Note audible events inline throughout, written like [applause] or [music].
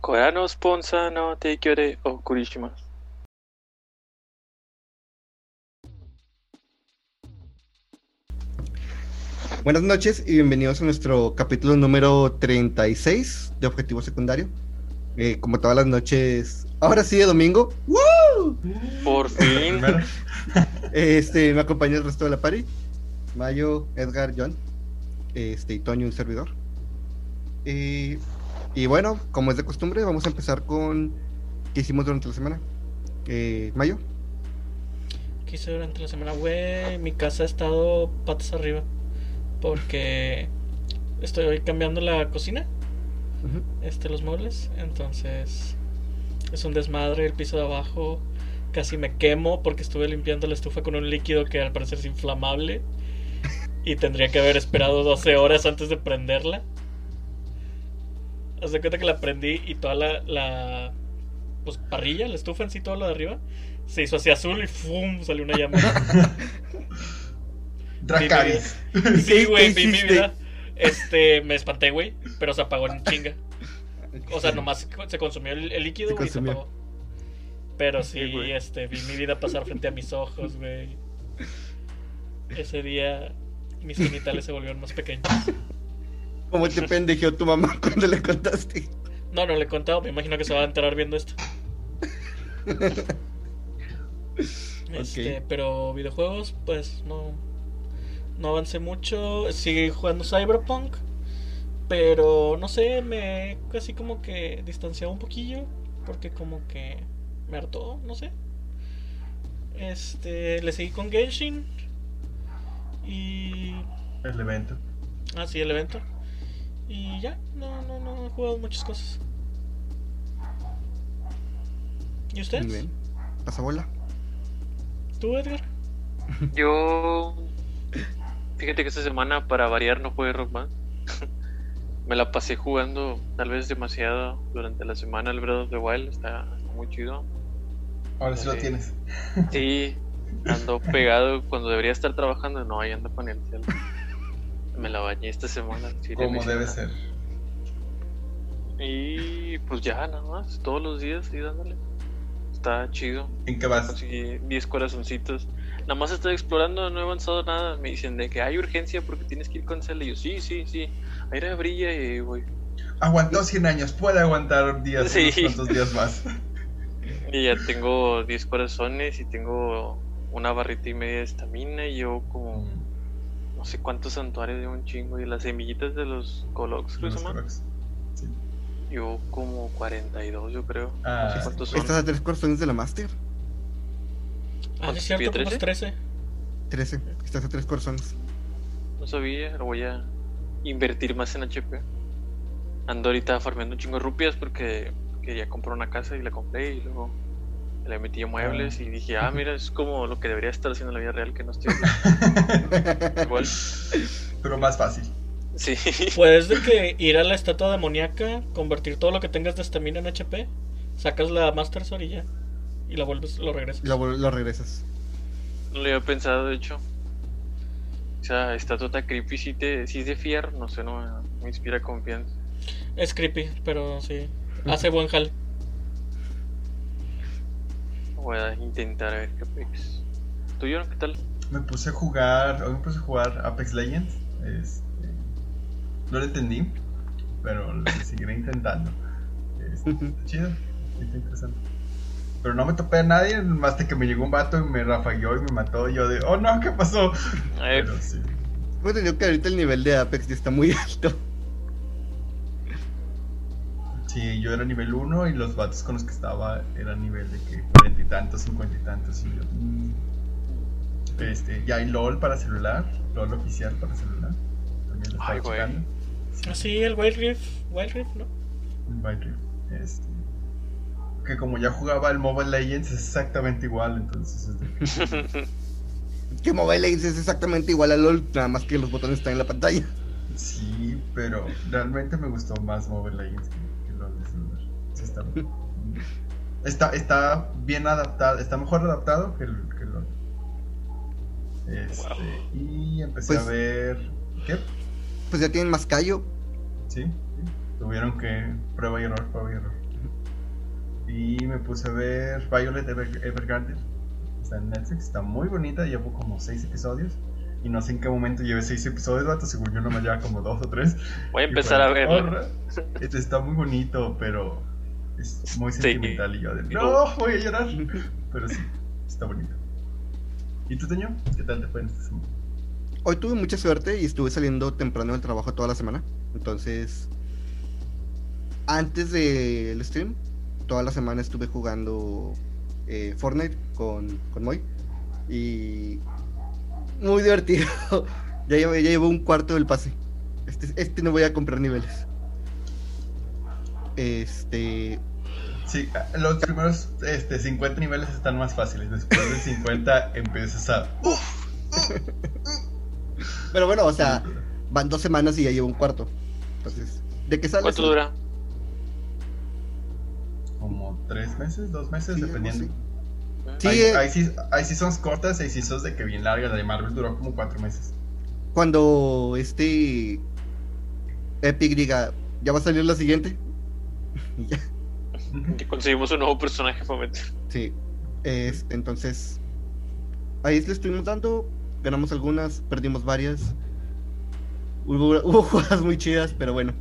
Kora no sponsor no teikyo de. Buenas noches y bienvenidos a nuestro capítulo número 36 de Objetivo Secundario. Eh, como todas las noches, ahora sí de domingo. ¡Woo! Por fin. Este, me acompaña el resto de la party. Mayo, Edgar, John, este, y Toño, un servidor. Eh, y bueno, como es de costumbre, vamos a empezar con qué hicimos durante la semana. Eh, Mayo, ¿Qué hice durante la semana? Güey, mi casa ha estado patas arriba. Porque estoy cambiando la cocina, este, los muebles. Entonces es un desmadre el piso de abajo. Casi me quemo porque estuve limpiando la estufa con un líquido que al parecer es inflamable. Y tendría que haber esperado 12 horas antes de prenderla. Haz de cuenta que la prendí y toda la, la pues, parrilla, la estufa en sí, todo lo de arriba, se hizo así azul y ¡fum! salió una llama. Dracaris. Sí, güey, ¿Qué vi mi [laughs] vida. Este, me espanté, güey, pero se apagó en chinga. O sea, nomás se consumió el, el líquido, Se y se apagó. Pero sí, Sí, este, vi mi vida pasar frente a mis ojos, güey. Ese día mis genitales se volvieron más pequeños. ¿Cómo te pendejeó tu mamá [laughs] cuando le contaste? No, no le he contado, me imagino que se va a enterar viendo esto. [laughs] Este, Ok. pero videojuegos, pues no. No avancé mucho. Sigue jugando Cyberpunk. Pero no sé, me casi como que distanciaba un poquillo. Porque como que me hartó, no sé. Este, le seguí con Genshin. Y. El evento. Ah, sí, el evento. Y ya, no, no, no he jugado muchas cosas. ¿Y ustedes? Muy bien. Pasa bola. ¿Tú, Edgar? [laughs] Yo. Fíjate que esta semana, para variar, no jugué Rock Band. [laughs] Me la pasé jugando, tal vez demasiado, durante la semana. El Breath of the Wild está, está muy chido. Ahora sí lo Sí. tienes. Sí, ando pegado cuando debería estar trabajando. No, ahí ando con el cielo. [laughs] Me la bañé esta semana. sí, Como debe ser. Y pues ya, nada más, todos los días, y dándole. Está chido. ¿En qué vas? Conseguí 10 corazoncitos. Nada más estoy explorando, no he avanzado nada. Me dicen de que hay urgencia porque tienes que ir con Zelda. Y yo, sí, sí, sí. Aire brilla y voy. Aguantó 100 años. Puede aguantar días, Sí. unos cuantos días más. [laughs] Y ya tengo 10 corazones y tengo una barrita y media de estamina. Y yo, como no sé cuántos santuarios de un chingo. Y las semillitas de los Colox, creo. Sí. Yo, como 42, yo creo. Ah, no sé cuántos son. Estás a tres corazones de la Master. Ah, ¿Cuántos sí, es cierto, pide, como 13. 13. Estás a tres corazones. No sabía, lo voy a invertir más en HP. Ando ahorita farmeando un chingo de rupias porque quería comprar una casa y la compré y luego le metí muebles y dije, ah, mira, es como lo que debería estar haciendo en la vida real que no estoy haciendo. [laughs] igual. Pero más fácil. Sí. Puedes de que [laughs] ir a la estatua demoníaca, convertir todo lo que tengas de estamina en HP, sacas la Master Sword y ya. Y la vuelves, lo regresas. Lo, lo regresas. No lo había pensado, de hecho. O sea, esta tota creepy sí, te, sí es de fiar, no sé, no me, me inspira confianza. Es creepy, pero sí. Hace buen jale. Voy a intentar a ver qué pex. ¿Tú, John, qué tal? Me puse a jugar. Hoy me puse a jugar Apex Legends. Este, no lo entendí. Pero lo [laughs] seguiré intentando. Este, está [laughs] chido. Está interesante. Pero no me topé a nadie. Más de que me llegó un vato y me rafagueó y me mató. Y yo de, oh no, ¿qué pasó? Pero sí. Pues te digo que ahorita el nivel de Apex ya está muy [laughs] alto. Sí, yo era nivel 1 y los vatos con los que estaba eran nivel de que cuarenta y tantos, cincuenta y tantos. Y yo, mm. este, ya hay LOL para celular, LOL oficial para celular. También lo estaba Ay, güey. checando. Así, el Wild Rift. Wild Rift, ¿no? Wild Rift, este, que como ya jugaba el Mobile Legends es exactamente igual, entonces es de que, [laughs] Que Mobile Legends es exactamente igual a LOL, nada más que los botones están en la pantalla. sí, pero realmente me gustó más Mobile Legends que, está, está, está bien adaptado, está mejor adaptado que, el- que LOL. Este, Y empecé Pues- a ver. ¿Qué? Pues ya tienen más callo. Sí, sí. Tuvieron que prueba y error, prueba y error. Y me puse a ver Violet Ever- Evergarden. Está en Netflix, está muy bonita, llevo como 6 episodios. Y no sé en qué momento llevé 6 episodios, vato, según yo no me lleva como 2 o 3. Voy a empezar a verlo. Este está muy bonito, pero es muy Sí. sentimental. Y yo de, no, voy a llorar. [laughs] Pero sí, está bonito. ¿Y tú, Teño? ¿Qué tal te fue en esta semana? Hoy tuve mucha suerte y estuve saliendo temprano del trabajo toda la semana. Entonces, antes del stream, toda la semana estuve jugando eh, Fortnite con, con Moy. Y muy divertido. [laughs] ya, llevo, ya llevo un cuarto del pase. Este, este no voy a comprar niveles. Este. Sí, los primeros este, 50 niveles están más fáciles. Después de 50 [laughs] empiezas a. Pero bueno, o sea, van dos semanas y ya llevo un cuarto. Entonces, ¿de qué sale? ¿Cuánto dura? Como 3 meses, 2 meses, Sí, dependiendo. Sí, hay, eh. hay, seas- hay seasons cortas, hay seasons de que bien largas. La de Marvel duró como 4 meses. cuando este Epic diga, ya va a salir la siguiente. [laughs] Que conseguimos un nuevo personaje para meter. sí. Entonces, ahí le estuvimos dando, ganamos algunas, perdimos varias. Hubo, [laughs] hubo jugadas muy chidas, pero bueno.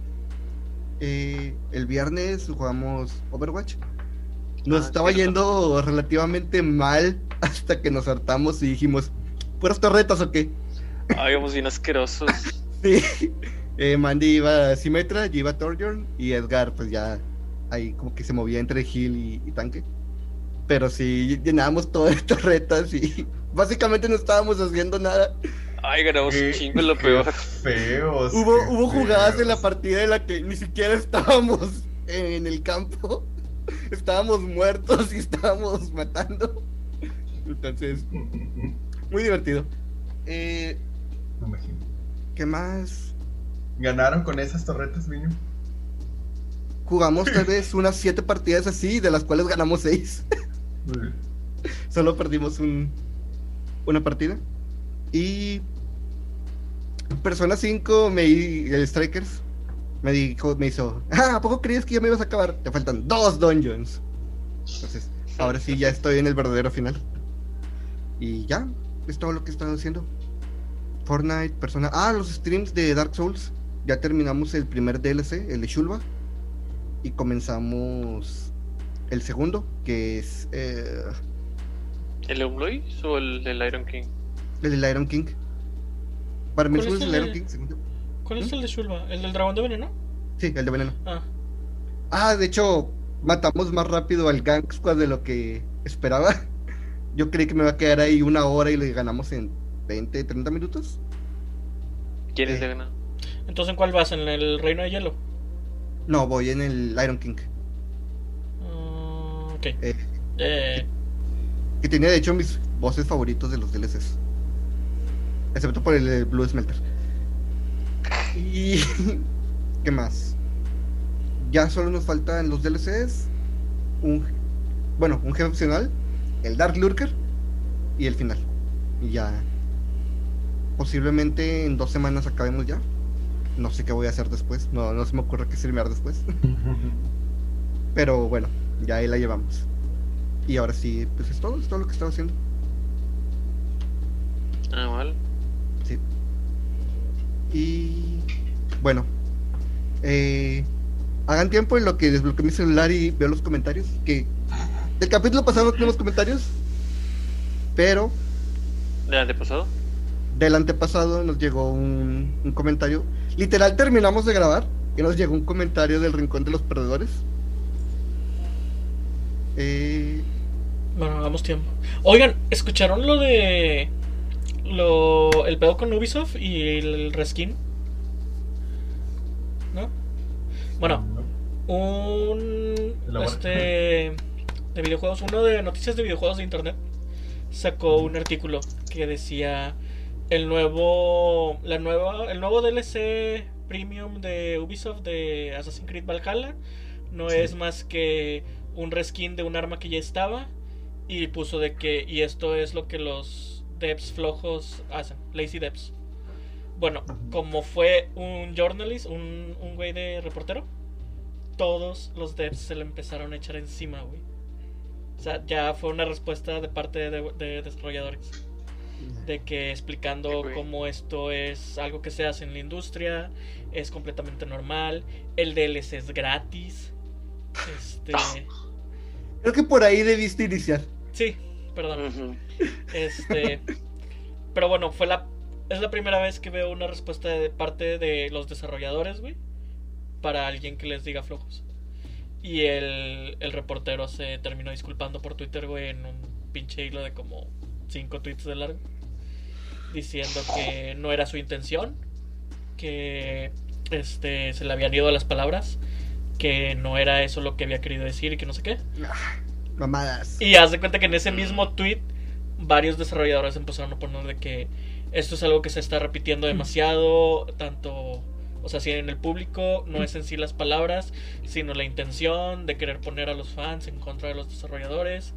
Eh, el viernes jugamos Overwatch. Nos Ah, estaba cierto. yendo relativamente mal [laughs] hasta que nos hartamos y dijimos, ¿puras torretas o qué? Ay, vamos bien asquerosos. [laughs] Sí. Eh, Mandy iba a Symmetra, yo iba a Torjorn y Edgar pues ya ahí como que se movía entre heal y, y tanque. Pero sí, llenábamos todo de [laughs] torretas y básicamente no estábamos haciendo nada. Ay, ganamos un chingo, lo peor. Feos. Hubo, hubo jugadas en la partida en la que ni siquiera estábamos en el campo. [laughs] Estábamos muertos y estábamos matando. Entonces, muy divertido. Eh, Me imagino. ¿Qué más? ¿Ganaron con esas torretas, Vino? Jugamos tal vez unas siete partidas así, de las cuales ganamos seis. [laughs] Solo perdimos un, una partida. Y Persona 5, me, el Strikers, me dijo, me hizo, ah, ¿a poco creías que ya me ibas a acabar? Te faltan dos dungeons. Entonces, ahora sí ya estoy en el verdadero final. Y ya, es todo lo que he estado haciendo. Fortnite, Persona... Ah, los streams de Dark Souls. Ya terminamos el primer DLC, el de Shulva. Y comenzamos el segundo, que es... eh, ¿El Eumlois o el, el Iron King? El del Iron King. Para mí el ¿Cuál segundo es el el Iron King. ¿Cuál es ¿Mm? el de Shulva? ¿El del dragón de veneno? Sí, el de veneno. Ah, Ah, de hecho, matamos más rápido al Gang Squad de lo que esperaba. Yo creí que me iba a quedar ahí una hora y le ganamos en 20, 30 minutos. ¿Quién es Eh. de ganar? entonces ¿en cuál vas? ¿En el reino de hielo? No, voy en el Iron King. Ah, ok. Eh, Eh, que tenía de hecho mis voces favoritos de los DLCs. Excepto por el Blue Smelter. Y. [laughs] ¿Qué más? Ya solo nos faltan los DLCs. Un. Bueno, un jefe opcional. El Dark Lurker. Y el final. Y ya. Posiblemente en dos semanas acabemos ya. No sé qué voy a hacer después. No, no se me ocurre qué streamear después. [laughs] Pero bueno, ya ahí la llevamos. Y ahora sí, pues es todo, es todo lo que estaba haciendo. Ah, vale. Sí. Y bueno, eh, hagan tiempo en lo que desbloqueo mi celular y veo los comentarios. Que del capítulo pasado no tenemos comentarios, pero ¿De antepasado? Del antepasado nos llegó un, un comentario. Literal, terminamos de grabar y nos llegó un comentario del Rincón de los Perdedores. Eh, bueno, hagamos tiempo. Oigan, ¿escucharon lo de. Lo, el pedo con Ubisoft y el reskin? ¿No? Bueno, un este de videojuegos, uno de noticias de videojuegos de internet sacó un artículo que decía el nuevo la nueva el nuevo DLC premium de Ubisoft de Assassin's Creed Valhalla no Sí. es más que un reskin de un arma que ya estaba y puso de que y esto es lo que los devs flojos hacen, lazy devs. Bueno, como fue un journalist, un, un güey de reportero, todos los devs se le empezaron a echar encima, güey. O sea, ya fue una respuesta de parte de, de desarrolladores. De que explicando cómo esto es algo que se hace en la industria, es completamente normal, el DLC es gratis. Este. [laughs] Creo que por ahí debiste iniciar. Sí, perdón. Este. [laughs] Pero bueno, fue la. Es la primera vez que veo una respuesta de parte de los desarrolladores, güey. Para alguien que les diga flojos. Y el, el reportero se terminó disculpando por Twitter, güey, en un pinche hilo de como 5 tweets de largo. Diciendo que no era su intención. Que este se le habían ido las palabras. Que no era eso lo que había querido decir y que no sé qué. Mamadas. Y haz de cuenta que en ese mismo tweet varios desarrolladores empezaron a poner de que esto es algo que se está repitiendo demasiado, tanto, o sea, si en el público no es en sí las palabras, sino la intención de querer poner a los fans en contra de los desarrolladores.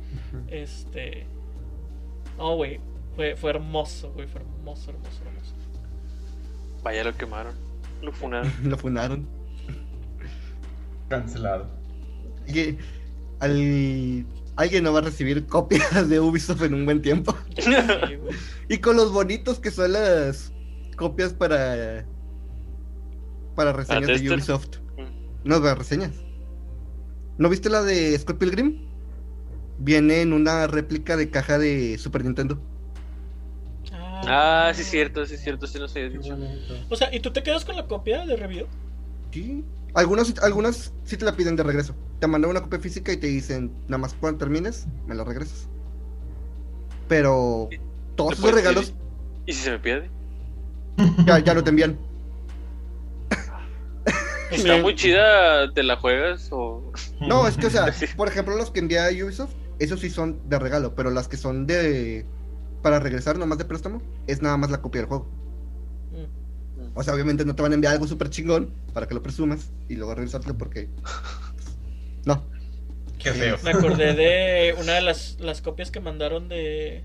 Este, no, güey, fue, fue hermoso, güey, fue hermoso, hermoso, hermoso. Vaya, lo quemaron. Lo funaron. [laughs] Lo funaron. Cancelado. Y al- alguien no va a recibir copias de Ubisoft en un buen tiempo. Sí. [laughs] Y con los bonitos que son las copias para para reseñas de? Ubisoft. Mm. No, para reseñas. ¿No viste la de Scott Pilgrim? Viene en una réplica de caja de Super Nintendo. Ah, sí, es cierto, sí, es cierto, sí nos habías dicho. O sea, ¿y tú te quedas con la copia de review? Sí. Algunos, algunas sí te la piden de regreso. Te mandan una copia física y te dicen, nada más cuando termines, me la regresas. Pero todos ¿Le esos regalos decir? ¿Y si se me pierde? [laughs] ya, ya no te envían. Está muy chida, ¿te la juegas o...? No, es que, o sea, [laughs] por ejemplo, los que envía Ubisoft, esos sí son de regalo, pero las que son de. para regresar, nomás de préstamo, es nada más la copia del juego. Mm. O sea, obviamente no te van a enviar algo súper chingón para que lo presumas y luego regresártelo porque. No. Qué feo. Me acordé de una de las, las copias que mandaron de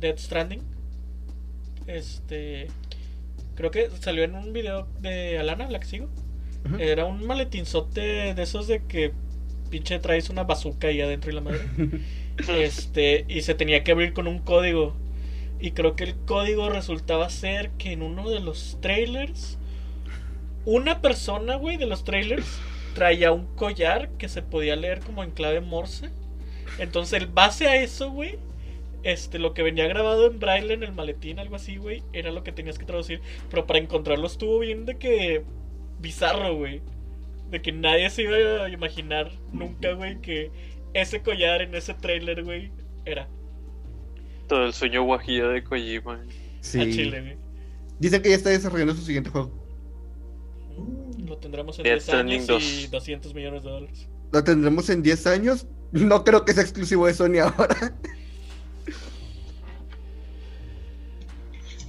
Dead Stranding. Este. Creo que salió en un video de Alana, la que sigo. Era un maletinzote de esos de que pinche traes una bazooka ahí adentro y la madre. [laughs] Este, y se tenía que abrir con un código. Y creo que el código resultaba ser que en uno de los trailers, una persona, güey, de los trailers, traía un collar que se podía leer como en clave morse. Entonces, el base a eso, güey, este, lo que venía grabado en braille en el maletín, algo así, güey, era lo que tenías que traducir. Pero para encontrarlo estuvo bien de que bizarro, güey. De que nadie se iba a imaginar nunca, güey, que ese collar en ese trailer, güey, era Todo el sueño guajillo de Kojima. Sí. a Chile, güey. Dicen que ya está desarrollando su siguiente juego. Lo tendremos en Death 10 Stranding años y 2. 200 millones de dólares. Lo tendremos en 10 años. No creo que sea exclusivo de Sony ahora. [laughs]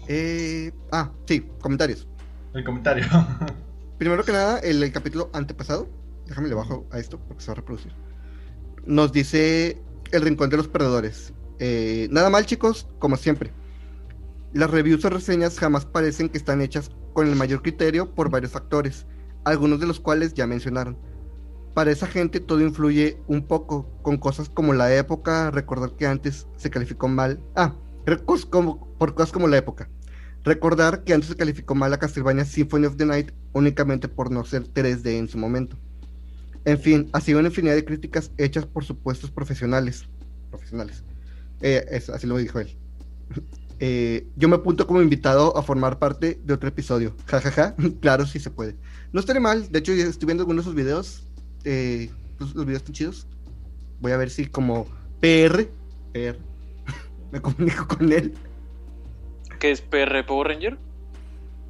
Eh, ah, sí, comentarios. El comentario. [laughs] Primero que nada, el, el capítulo antepasado, déjame le bajo a esto porque se va a reproducir. Nos dice el rincón de los perdedores. Eh, nada mal, chicos, como siempre. Las reviews o reseñas jamás parecen que están hechas con el mayor criterio por varios factores, algunos de los cuales ya mencionaron. Para esa gente todo influye un poco, con cosas como la época, recordar que antes se calificó mal. Ah, por cosas como la época. Recordar que antes se calificó mal a Castlevania Symphony of the Night únicamente por no ser 3D en su momento. En fin, ha sido una infinidad de críticas hechas por supuestos profesionales. Profesionales. Eh, es- así lo dijo él. [laughs] Eh, yo me apunto como invitado a formar parte de otro episodio. [laughs] Ja, ja, ja. Claro, sí se puede. No estaré mal. De hecho, estoy viendo algunos de sus videos. Eh, los, los videos están chidos. Voy a ver si como PR, PR [laughs] me comunico con él. ¿Qué es PR Power Ranger?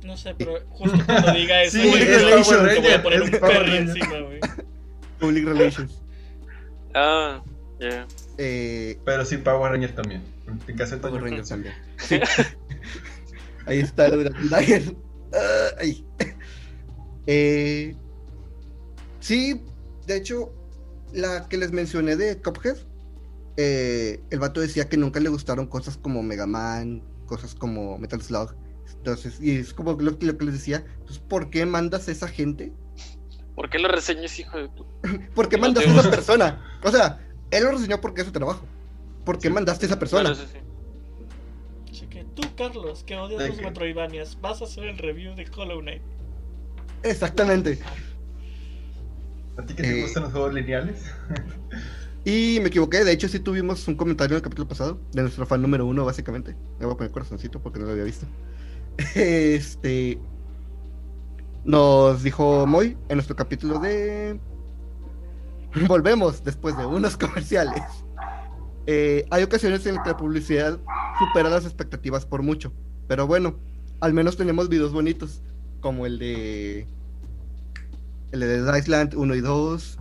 No sé, pero justo cuando diga [laughs] eso, Sí, güey, es te voy a- Power te voy a Ranger, poner un Power perro Ranger. encima, güey. [laughs] Public Relations. Ah, ya. Eh, Pero sí, Power Ranger también. En caso de Power. Rangers también. [laughs] Sí. Ahí está lo de la Tiger. Ah, ahí. Eh, sí, de hecho, la que les mencioné de Cuphead, eh, el vato decía que nunca le gustaron cosas como Mega Man, cosas como Metal Slug. Entonces, y es como lo, que- lo que les decía, pues, ¿por qué mandas a esa gente ¿Por qué lo reseñas, hijo de tu? [laughs] ¿Por qué mandaste a esa persona? O sea, él lo reseñó porque es su trabajo. ¿Por qué mandaste a esa persona? Eso sí. Así que tú, Carlos, que odias ¿De los? Metroidvanias, vas a hacer el review de Hollow Knight. Exactamente. ¿A ti que te Eh. gustan los juegos lineales? [laughs] Y me equivoqué, de hecho sí tuvimos un comentario en el capítulo pasado, de nuestro fan número uno, básicamente. Me voy a poner corazoncito porque no lo había visto. [laughs] Este. Nos dijo Moy en nuestro capítulo de. Volvemos después de unos [laughs] comerciales. Eh, hay ocasiones en las que la publicidad supera las expectativas por mucho. Pero bueno, al menos tenemos videos bonitos, como el de. El de Island 1 y 2.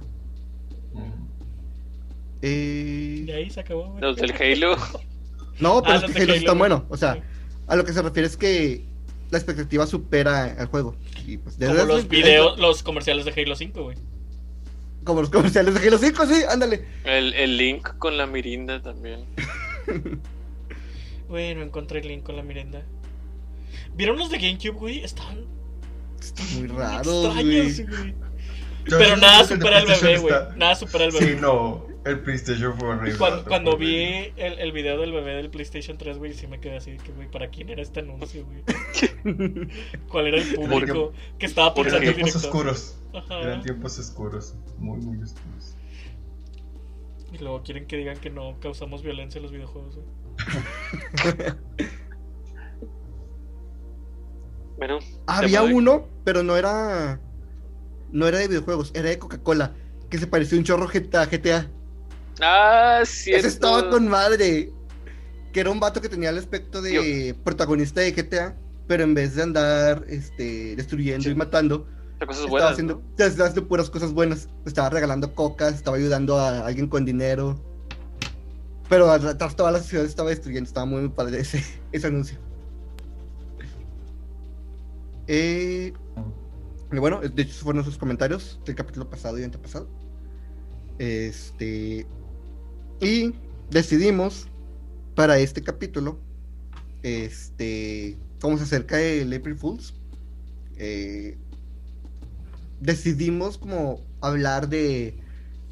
Eh, De ahí se acabó. güey. Los del Halo. [laughs] No, pero Ah, es los que Halo Halo, está güey. bueno. O sea, Sí. a lo que se refiere es que la expectativa supera al juego. Y pues, de Como los videos, los comerciales de Halo 5, güey. Como los comerciales de Halo 5, sí, ándale. El, el Link con la Mirinda también. [laughs] Bueno, encontré el link con la Miranda. ¿Vieron los de GameCube, güey? Estaban Está muy muy raro, güey. extraños, güey. Yo Pero nada supera al PlayStation bebé, güey. está- Nada supera al bebé. Sí, no, el PlayStation fue horrible. Cuando, vi el, el video del bebé del PlayStation 3, güey, sí me quedé así de que, güey, ¿para quién era este anuncio, güey? [laughs] ¿Cuál era el público que estaba Porque- pensando Eran tiempos oscuros. Ajá. Eran tiempos oscuros. Muy, muy oscuros. Y luego quieren que digan que no causamos violencia en los videojuegos, güey. [laughs] Bueno, Había tema de- uno, pero no era. No era de videojuegos, era de Coca-Cola. Que se parecía un chorro. GTA. Ah, sí. Ese estaba con madre. Que era un vato que tenía el aspecto de protagonista de GTA. Pero en vez de andar este, destruyendo Sí. y matando, Cosas estaba buenas. haciendo, ¿no? estaba haciendo puras cosas buenas. Estaba regalando cocas, estaba ayudando a alguien con dinero. Pero atrás toda la ciudad estaba destruyendo. Estaba muy padre ese, [laughs] ese anuncio. Eh, y bueno, de hecho, esos fueron sus comentarios del capítulo pasado y antepasado. Este. Y decidimos para este capítulo. Este. Como se acerca el April Fools. eh, decidimos como hablar de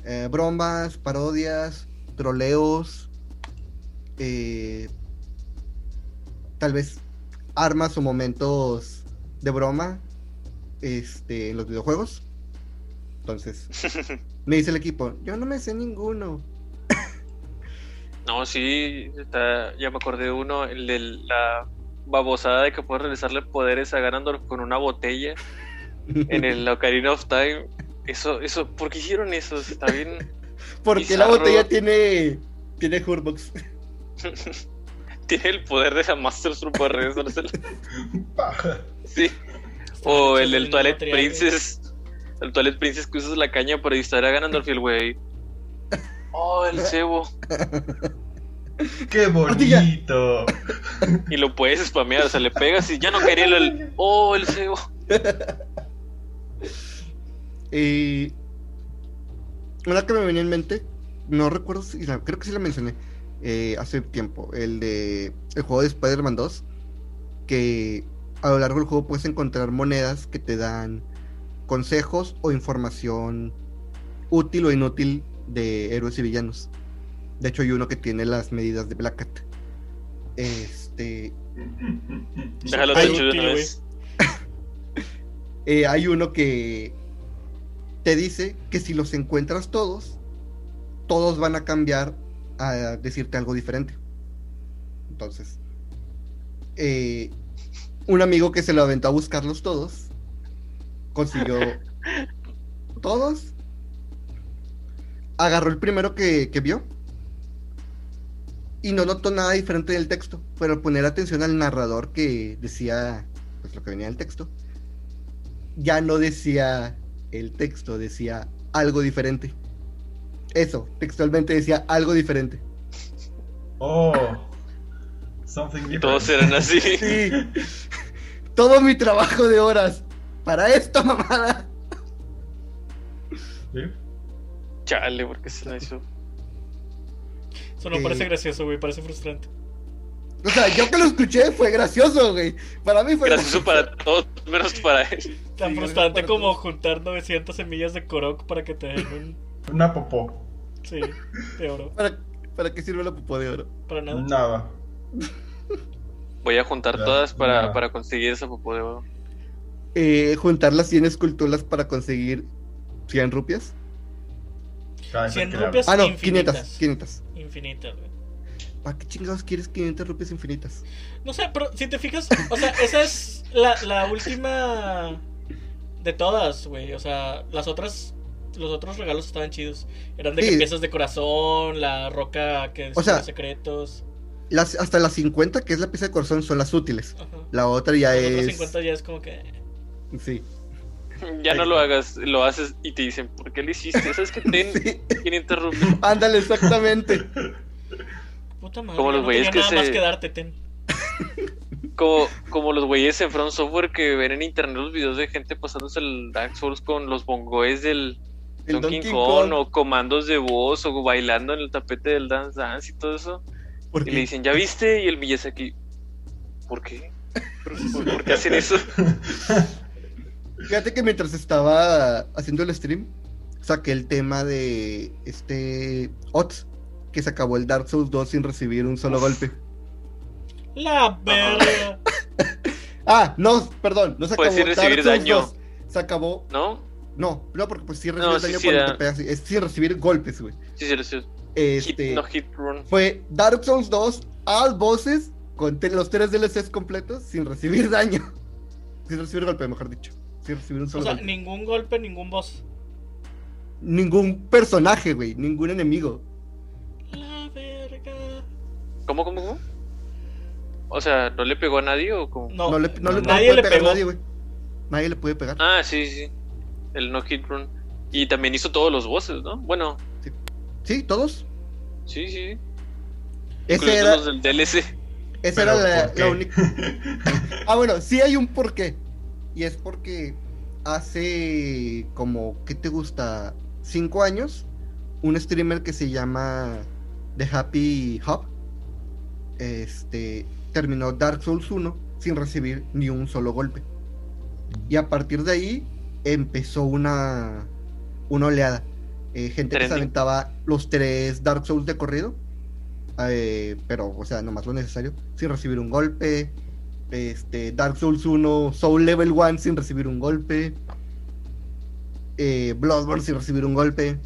eh, bromas, parodias, troleos. eh, tal vez armas o momentos de broma este, en los videojuegos. Entonces, [laughs] me dice el equipo, yo no me sé ninguno. No, sí, está, ya me acordé de uno, el de la babosada de que puedes realizarle poderes a Ganondorf con una botella en el [laughs] Ocarina of Time. Eso, eso, ¿por qué hicieron eso? Está bien. [laughs] Porque la bizarro. botella tiene tiene Hurbox. [laughs] Tiene el poder de la Master Sword para regresársela. Sí. O el del Toilet güey. Princess. El Toilet Princess que usas la caña para distraer a Ganondorf y el güey. Oh, el cebo. [laughs] ¡Qué Ardilla. bonito! Y lo puedes spamear, o sea, le pegas y ya no quería el. el- Oh, el cebo. [laughs] Y una que me venía en mente, no recuerdo si la- creo que sí la mencioné eh, hace tiempo, el de el juego de Spider-Man 2, que a lo largo del juego puedes encontrar monedas que te dan consejos o información útil o inútil de héroes y villanos. De hecho hay uno que tiene las medidas de Black Cat. Este, Déjalo Ay, de hecho de útil, una güey. vez. [laughs] eh, hay uno que te dice que si los encuentras todos, todos van a cambiar a decirte algo diferente. Entonces, eh, un amigo que se lo aventó a buscarlos todos, consiguió [laughs] todos, agarró el primero que, que vio y no notó nada diferente del texto, pero al poner atención al narrador que decía pues, lo que venía del texto, ya no decía el texto, decía algo diferente. Eso, textualmente decía algo diferente. Oh, something Y different. todos eran así. [laughs] Sí. Todo mi trabajo de horas para esta mamada. ¿Sí? Chale, porque se la hizo. [laughs] Eso no Eh. parece gracioso, güey, parece frustrante. O sea, yo que lo escuché fue gracioso, güey. Para mí fue Gracioso [laughs] para todos, menos para él. Tan Sí, frustrante como todos. juntar 900 semillas de Korok para que te den un. Una popó. Sí, de oro. ¿Para, ¿Para qué sirve la popó de oro? Para nada. Nada. Voy a juntar Ya, todas para, para conseguir esa popó de oro. Eh, juntar las 100 esculturas para conseguir 100 rupias. Vez 100 que le rupias. Ah, no, Infinitas. 500. 500. Infinitas, güey. ¿Para qué chingados quieres 500 rupias infinitas? No sé, pero si te fijas, o sea, esa es la, la última de todas, güey. O sea, las otras, los otros regalos estaban chidos. Eran de que piezas de corazón, la roca que O sea, secretos. Las, hasta las 50, que es la pieza de corazón, son las útiles. Ajá. La otra ya Las es. 50 ya es como que. Sí. Ya no lo hagas, lo haces y te dicen, ¿por qué lo hiciste? ¿Sabes que ten [laughs] Sí. 500 rupias? Ándale, exactamente. Puta madre, Como los no güeyes que nada más se- que darte, ten. Como, como los güeyes en Front Software que ven en internet los videos de gente pasándose el Dark Souls con los bongoes del El Donkey, Donkey Kong, Kong. o comandos de voz o bailando en el tapete del Dance Dance y todo eso. ¿Por Y qué? le dicen, ¿ya viste? Y el Miyazaki, ¿por qué? ¿Por, [laughs] por- por qué hacen eso? [laughs] Fíjate que mientras estaba haciendo el stream, saqué el tema de este Ots, que se acabó el Dark Souls 2 sin recibir un solo golpe. La verga. Ah, no, perdón, no se Pues acabó sin recibir Dark Souls daño. 2. Se acabó. ¿No? No, no, porque pues sí No, sí, daño sí cuando da. te pegas. Es sin recibir golpes, güey. Sí, sí, sí. Este, Hit, no hit run. Fue Dark Souls 2 al bosses con los tres DLCs completos sin recibir daño. [laughs] Sin recibir golpe, mejor dicho. Sin recibir un O sea, golpe. ningún golpe, ningún boss. Ningún personaje, güey. Ningún enemigo. La verga. ¿Cómo, cómo, cómo? O sea, ¿no le pegó a nadie o cómo? No, No le, no le- no nadie puede le pegar pegó. a nadie, güey. Nadie le puede pegar. Ah, sí, sí. El no hit run. Y también hizo todos los bosses, ¿no? Bueno, Sí, todos. sí, sí. Ese era, los del DLC. esa era la, ¿por la única. [laughs] Ah, bueno, sí hay un porqué. Y es porque hace como, ¿qué te gusta? Cinco años, un streamer que se llama The Happy Hub, este, terminó Dark Souls 1 sin recibir ni un solo golpe. Y a partir de ahí empezó una, una oleada. Eh, gente que se aventaba los tres Dark Souls de corrido. eh, pero, o sea, nomás lo necesario. Sin recibir un golpe. Este, Dark Souls 1, Soul Level 1 sin recibir un golpe. eh, Bloodborne sin recibir un golpe.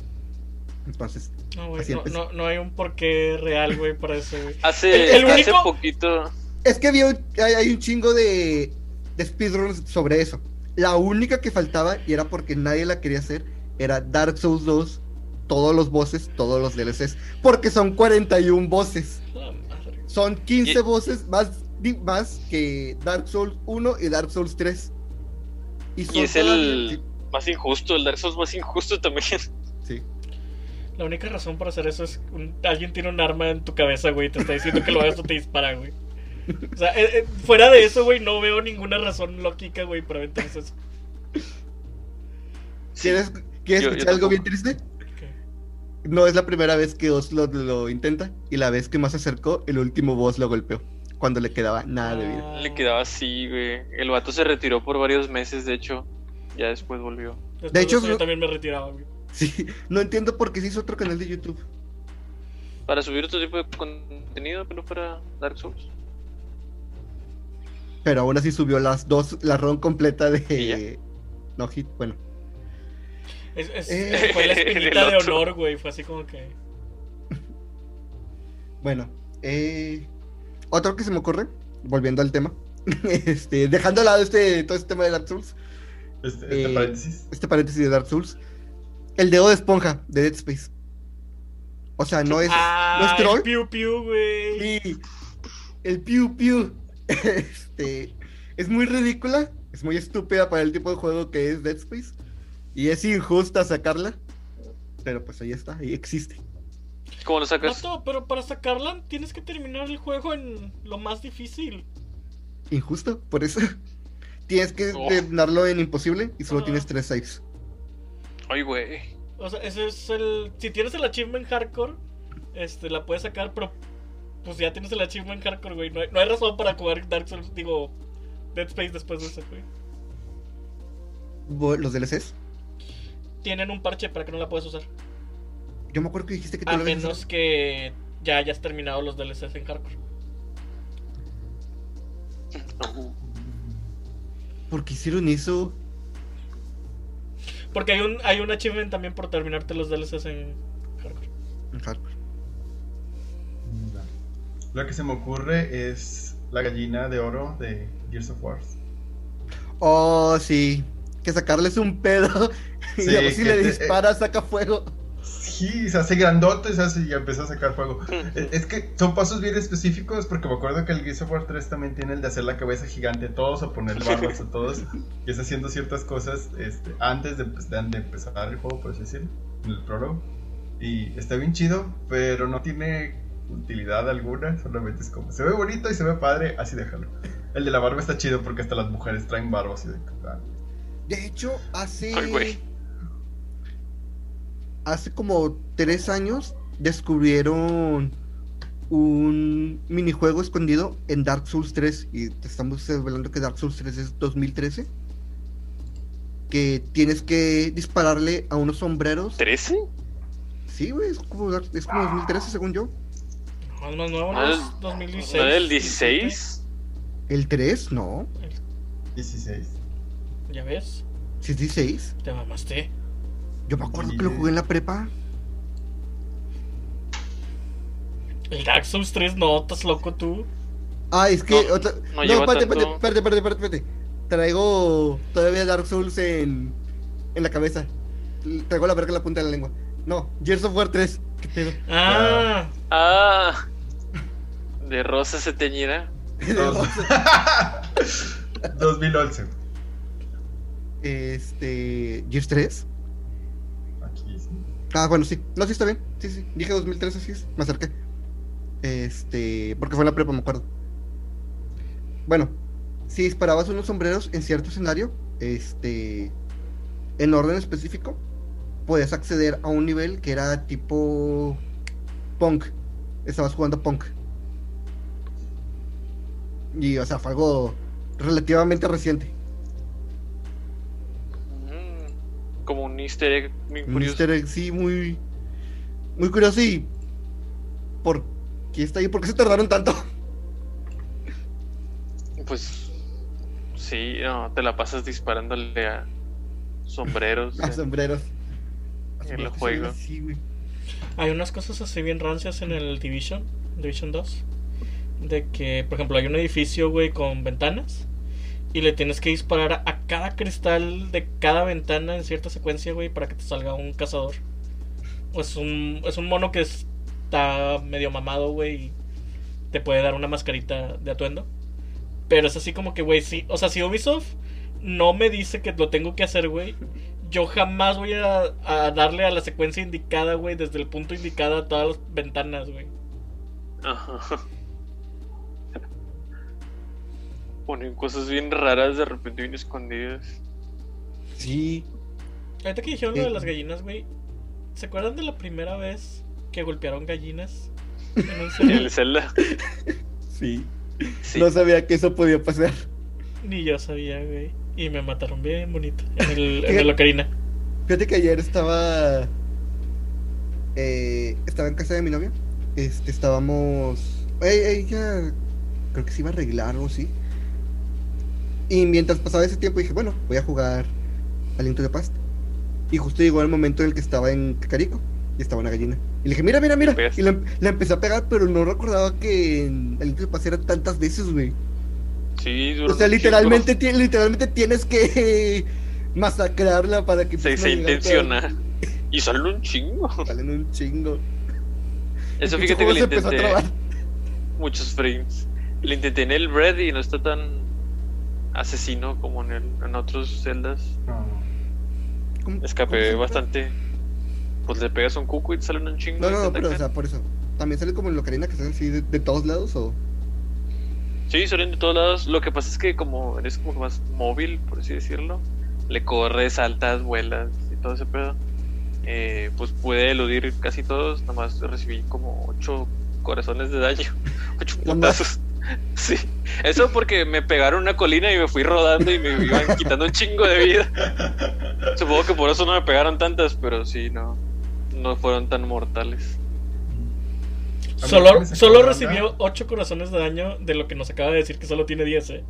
Entonces, No, Así no, empezó. no, no hay un porqué real, güey, para eso, güey. Hace, El- el hace único- poquito. es que había un- hay, hay un chingo de, de speedruns sobre eso. La única que faltaba, y era porque nadie la quería hacer, era Dark Souls 2, todos los bosses, todos los DLCs. Porque son 41 bosses. La madre. Son 15 Y- voces más, más que Dark Souls 1 y Dark Souls 3. Y es el más injusto, el Dark Souls más injusto también. Sí. La única razón para hacer eso es un- alguien tiene un arma en tu cabeza, güey, y te está diciendo que lo hagas o te dispara, güey. O sea, eh, eh, fuera de eso, güey, no veo ninguna razón lógica, güey, para aventarse eso. ¿Quieres, ¿quieres Yo- yo escuchar algo bien triste? No es la primera vez que Oslo lo intenta. Y la vez que más se acercó, el último boss lo golpeó. Cuando le quedaba nada de vida. Le quedaba así, güey. El vato se retiró por varios meses, de hecho. Ya después volvió. después de hecho, eso yo no- también me retiraba, güey. Sí, [laughs] no entiendo por qué se hizo otro canal de YouTube. Para subir otro tipo de contenido, pero para Dark Souls. Pero aún así subió las dos, la ron completa ¿Y de No Hit. Bueno, Es, es- Eh, fue la [laughs] espinita de honor, güey. Fue así como que. bueno. Eh, otro que se me ocurre, volviendo al tema. [laughs] este, dejando al lado este, todo este tema de Dark Souls. Este, este Eh, paréntesis. Este paréntesis de Dark Souls. El dedo de esponja de Dead Space. O sea, no es, no ah, es troll. el piu piu, güey. Sí, el piu piu. [laughs] Este, es muy ridícula, es muy estúpida para el tipo de juego que es Dead Space. Y es injusta sacarla. Pero pues ahí está, ahí existe. ¿Cómo lo sacas? Vato, pero para sacarla tienes que terminar el juego en lo más difícil. Injusto, por eso. [laughs] Tienes que Oh. terminarlo en imposible y solo Ah. tienes tres saves. Ay, güey. O sea, ese es el. Si tienes el achievement hardcore, este, la puedes sacar, pero pues ya tienes el achievement hardcore, güey. No hay, no hay razón para jugar Dark Souls, digo, Dead Space después de eso, güey. ¿Los DLCs? Tienen un parche para que no la puedas usar. Yo me acuerdo que dijiste que tú A lo menos que ya hayas terminado los DLCs en hardcore. ¿Por qué hicieron eso? Porque hay un, hay un achievement también por terminarte los DLCs en hardcore. En hardcore. Lo que se me ocurre es la gallina de oro de Gears of War. Oh, sí. Que sacarles un pedo. [laughs] y Sí, a ver si le te- dispara, saca fuego. Sí, se hace grandote se hace y empezó a sacar fuego. Es es que son pasos bien específicos porque me acuerdo que el Gears of War 3 también tiene el de hacer la cabeza gigante a todos o poner barbas a todos [laughs] y es haciendo ciertas cosas este, antes de, empe- de empezar el juego, por así decirlo, en el prólogo. Y está bien chido, pero no tiene utilidad alguna, solamente es como, se ve bonito y se ve padre, así déjalo. El de la barba está chido porque hasta las mujeres traen barbas y de... De hecho, hace. Ay, güey. Hace como tres años descubrieron un minijuego escondido en Dark Souls 3. Y te estamos revelando que Dark Souls 3 es 2013. Que tienes que dispararle a unos sombreros. ¿13? Sí, güey, es como, es como 2013 según yo. No, es más nuevo, ¿No Es el- 2016. ¿No el 16? ¿El 3? No. 16. Ya ves, ¿Si es 16? te mamaste. Yo me acuerdo que lo jugué en la prepa. El Dark Souls 3 no, estás loco tú. Ah, es que. No, otra- no No, espérate, tanto. espérate, espérate, espérate, espérate. Traigo todavía Dark Souls en, en la cabeza. Traigo la verga en la punta de la lengua. No, Gears of War 3. ¿Qué pedo? Ah, Ah, de rosa se teñirá. [laughs] [laughs] Dos- 2011. Este. Gears 3. Sí. Ah, bueno, sí. No, sí está bien. Sí, sí. Dije 2013, así es. Me acerqué. Este. Porque fue en la prepa, me acuerdo. Bueno, si disparabas unos sombreros en cierto escenario, este. En orden específico, podías acceder a un nivel que era tipo. Punk. Estabas jugando Punk. Y, o sea, fue algo relativamente reciente. Un easter egg muy Un curioso. easter egg, sí, muy. Muy curioso y. ¿Por qué está ahí? ¿Por qué se tardaron tanto? Pues sí, no, te la pasas disparándole a sombreros. [laughs] A sombreros. En el juego. güey. hay unas cosas así bien rancias en el Division, Division 2. De que, por ejemplo, hay un edificio, güey, con ventanas. Y le tienes que disparar a cada cristal de cada ventana en cierta secuencia, güey, para que te salga un cazador. Es un, es un mono que está medio mamado, güey, y te puede dar una mascarita de atuendo. Pero es así como que, güey, sí. O sea, si Ubisoft no me dice que lo tengo que hacer, güey, yo jamás voy a, a darle a la secuencia indicada, güey, desde el punto indicado a todas las ventanas, güey. Ajá. Ponen cosas bien raras de repente bien escondidas. Sí. Ahorita que dijeron lo de las gallinas, güey, ¿se acuerdan de la primera vez que golpearon gallinas? En un [laughs] En el Zelda. Sí. Sí. No sabía que eso podía pasar. Ni yo sabía, güey. Y me mataron bien bonito. En el, en el Ocarina. Fíjate que ayer estaba. eh, estaba en casa de mi novia. Este, estábamos. Ey, ella. Creo que se iba a arreglar o sí. Y mientras pasaba ese tiempo dije, bueno, voy a jugar al Link to the Past. Y justo llegó el momento en el que estaba en Cacarico y estaba una gallina. Y le dije, mira, mira, mira. Y le, le empecé a pegar, pero no recordaba que en el Link to the Past era tantas veces, güey. Sí, O sea, literalmente, ti- literalmente tienes que [laughs] masacrarla para que. Se, se a intenciona. [laughs] Y salen un chingo. Salen un chingo. Eso fíjate que le intenté muchos frames. Le intenté en el Bread y no está tan asesino como en, el, en otros celdas. No. ¿Cómo- cómo Escapé bastante. Pues le pegas un cuco y te salen un chingo. No, no, pero o sea, por eso. ¿También sale como en Locarina que salen así de, de todos lados o...? Sí, salen de todos lados. Lo que pasa es que como eres como que más móvil, por así decirlo, le corres, saltas, vuelas y todo ese pedo. eh, pues pude eludir casi todos. Nada más recibí como 8 corazones de daño. [laughs] 8 No putazos. [laughs] Sí. Eso porque me pegaron una colina y me fui rodando y me iban quitando un chingo de vida. Supongo que por eso no me pegaron tantas, pero sí, no. No fueron tan mortales. Solo, solo recibió 8 corazones de daño de lo que nos acaba de decir que solo tiene 10, ¿eh?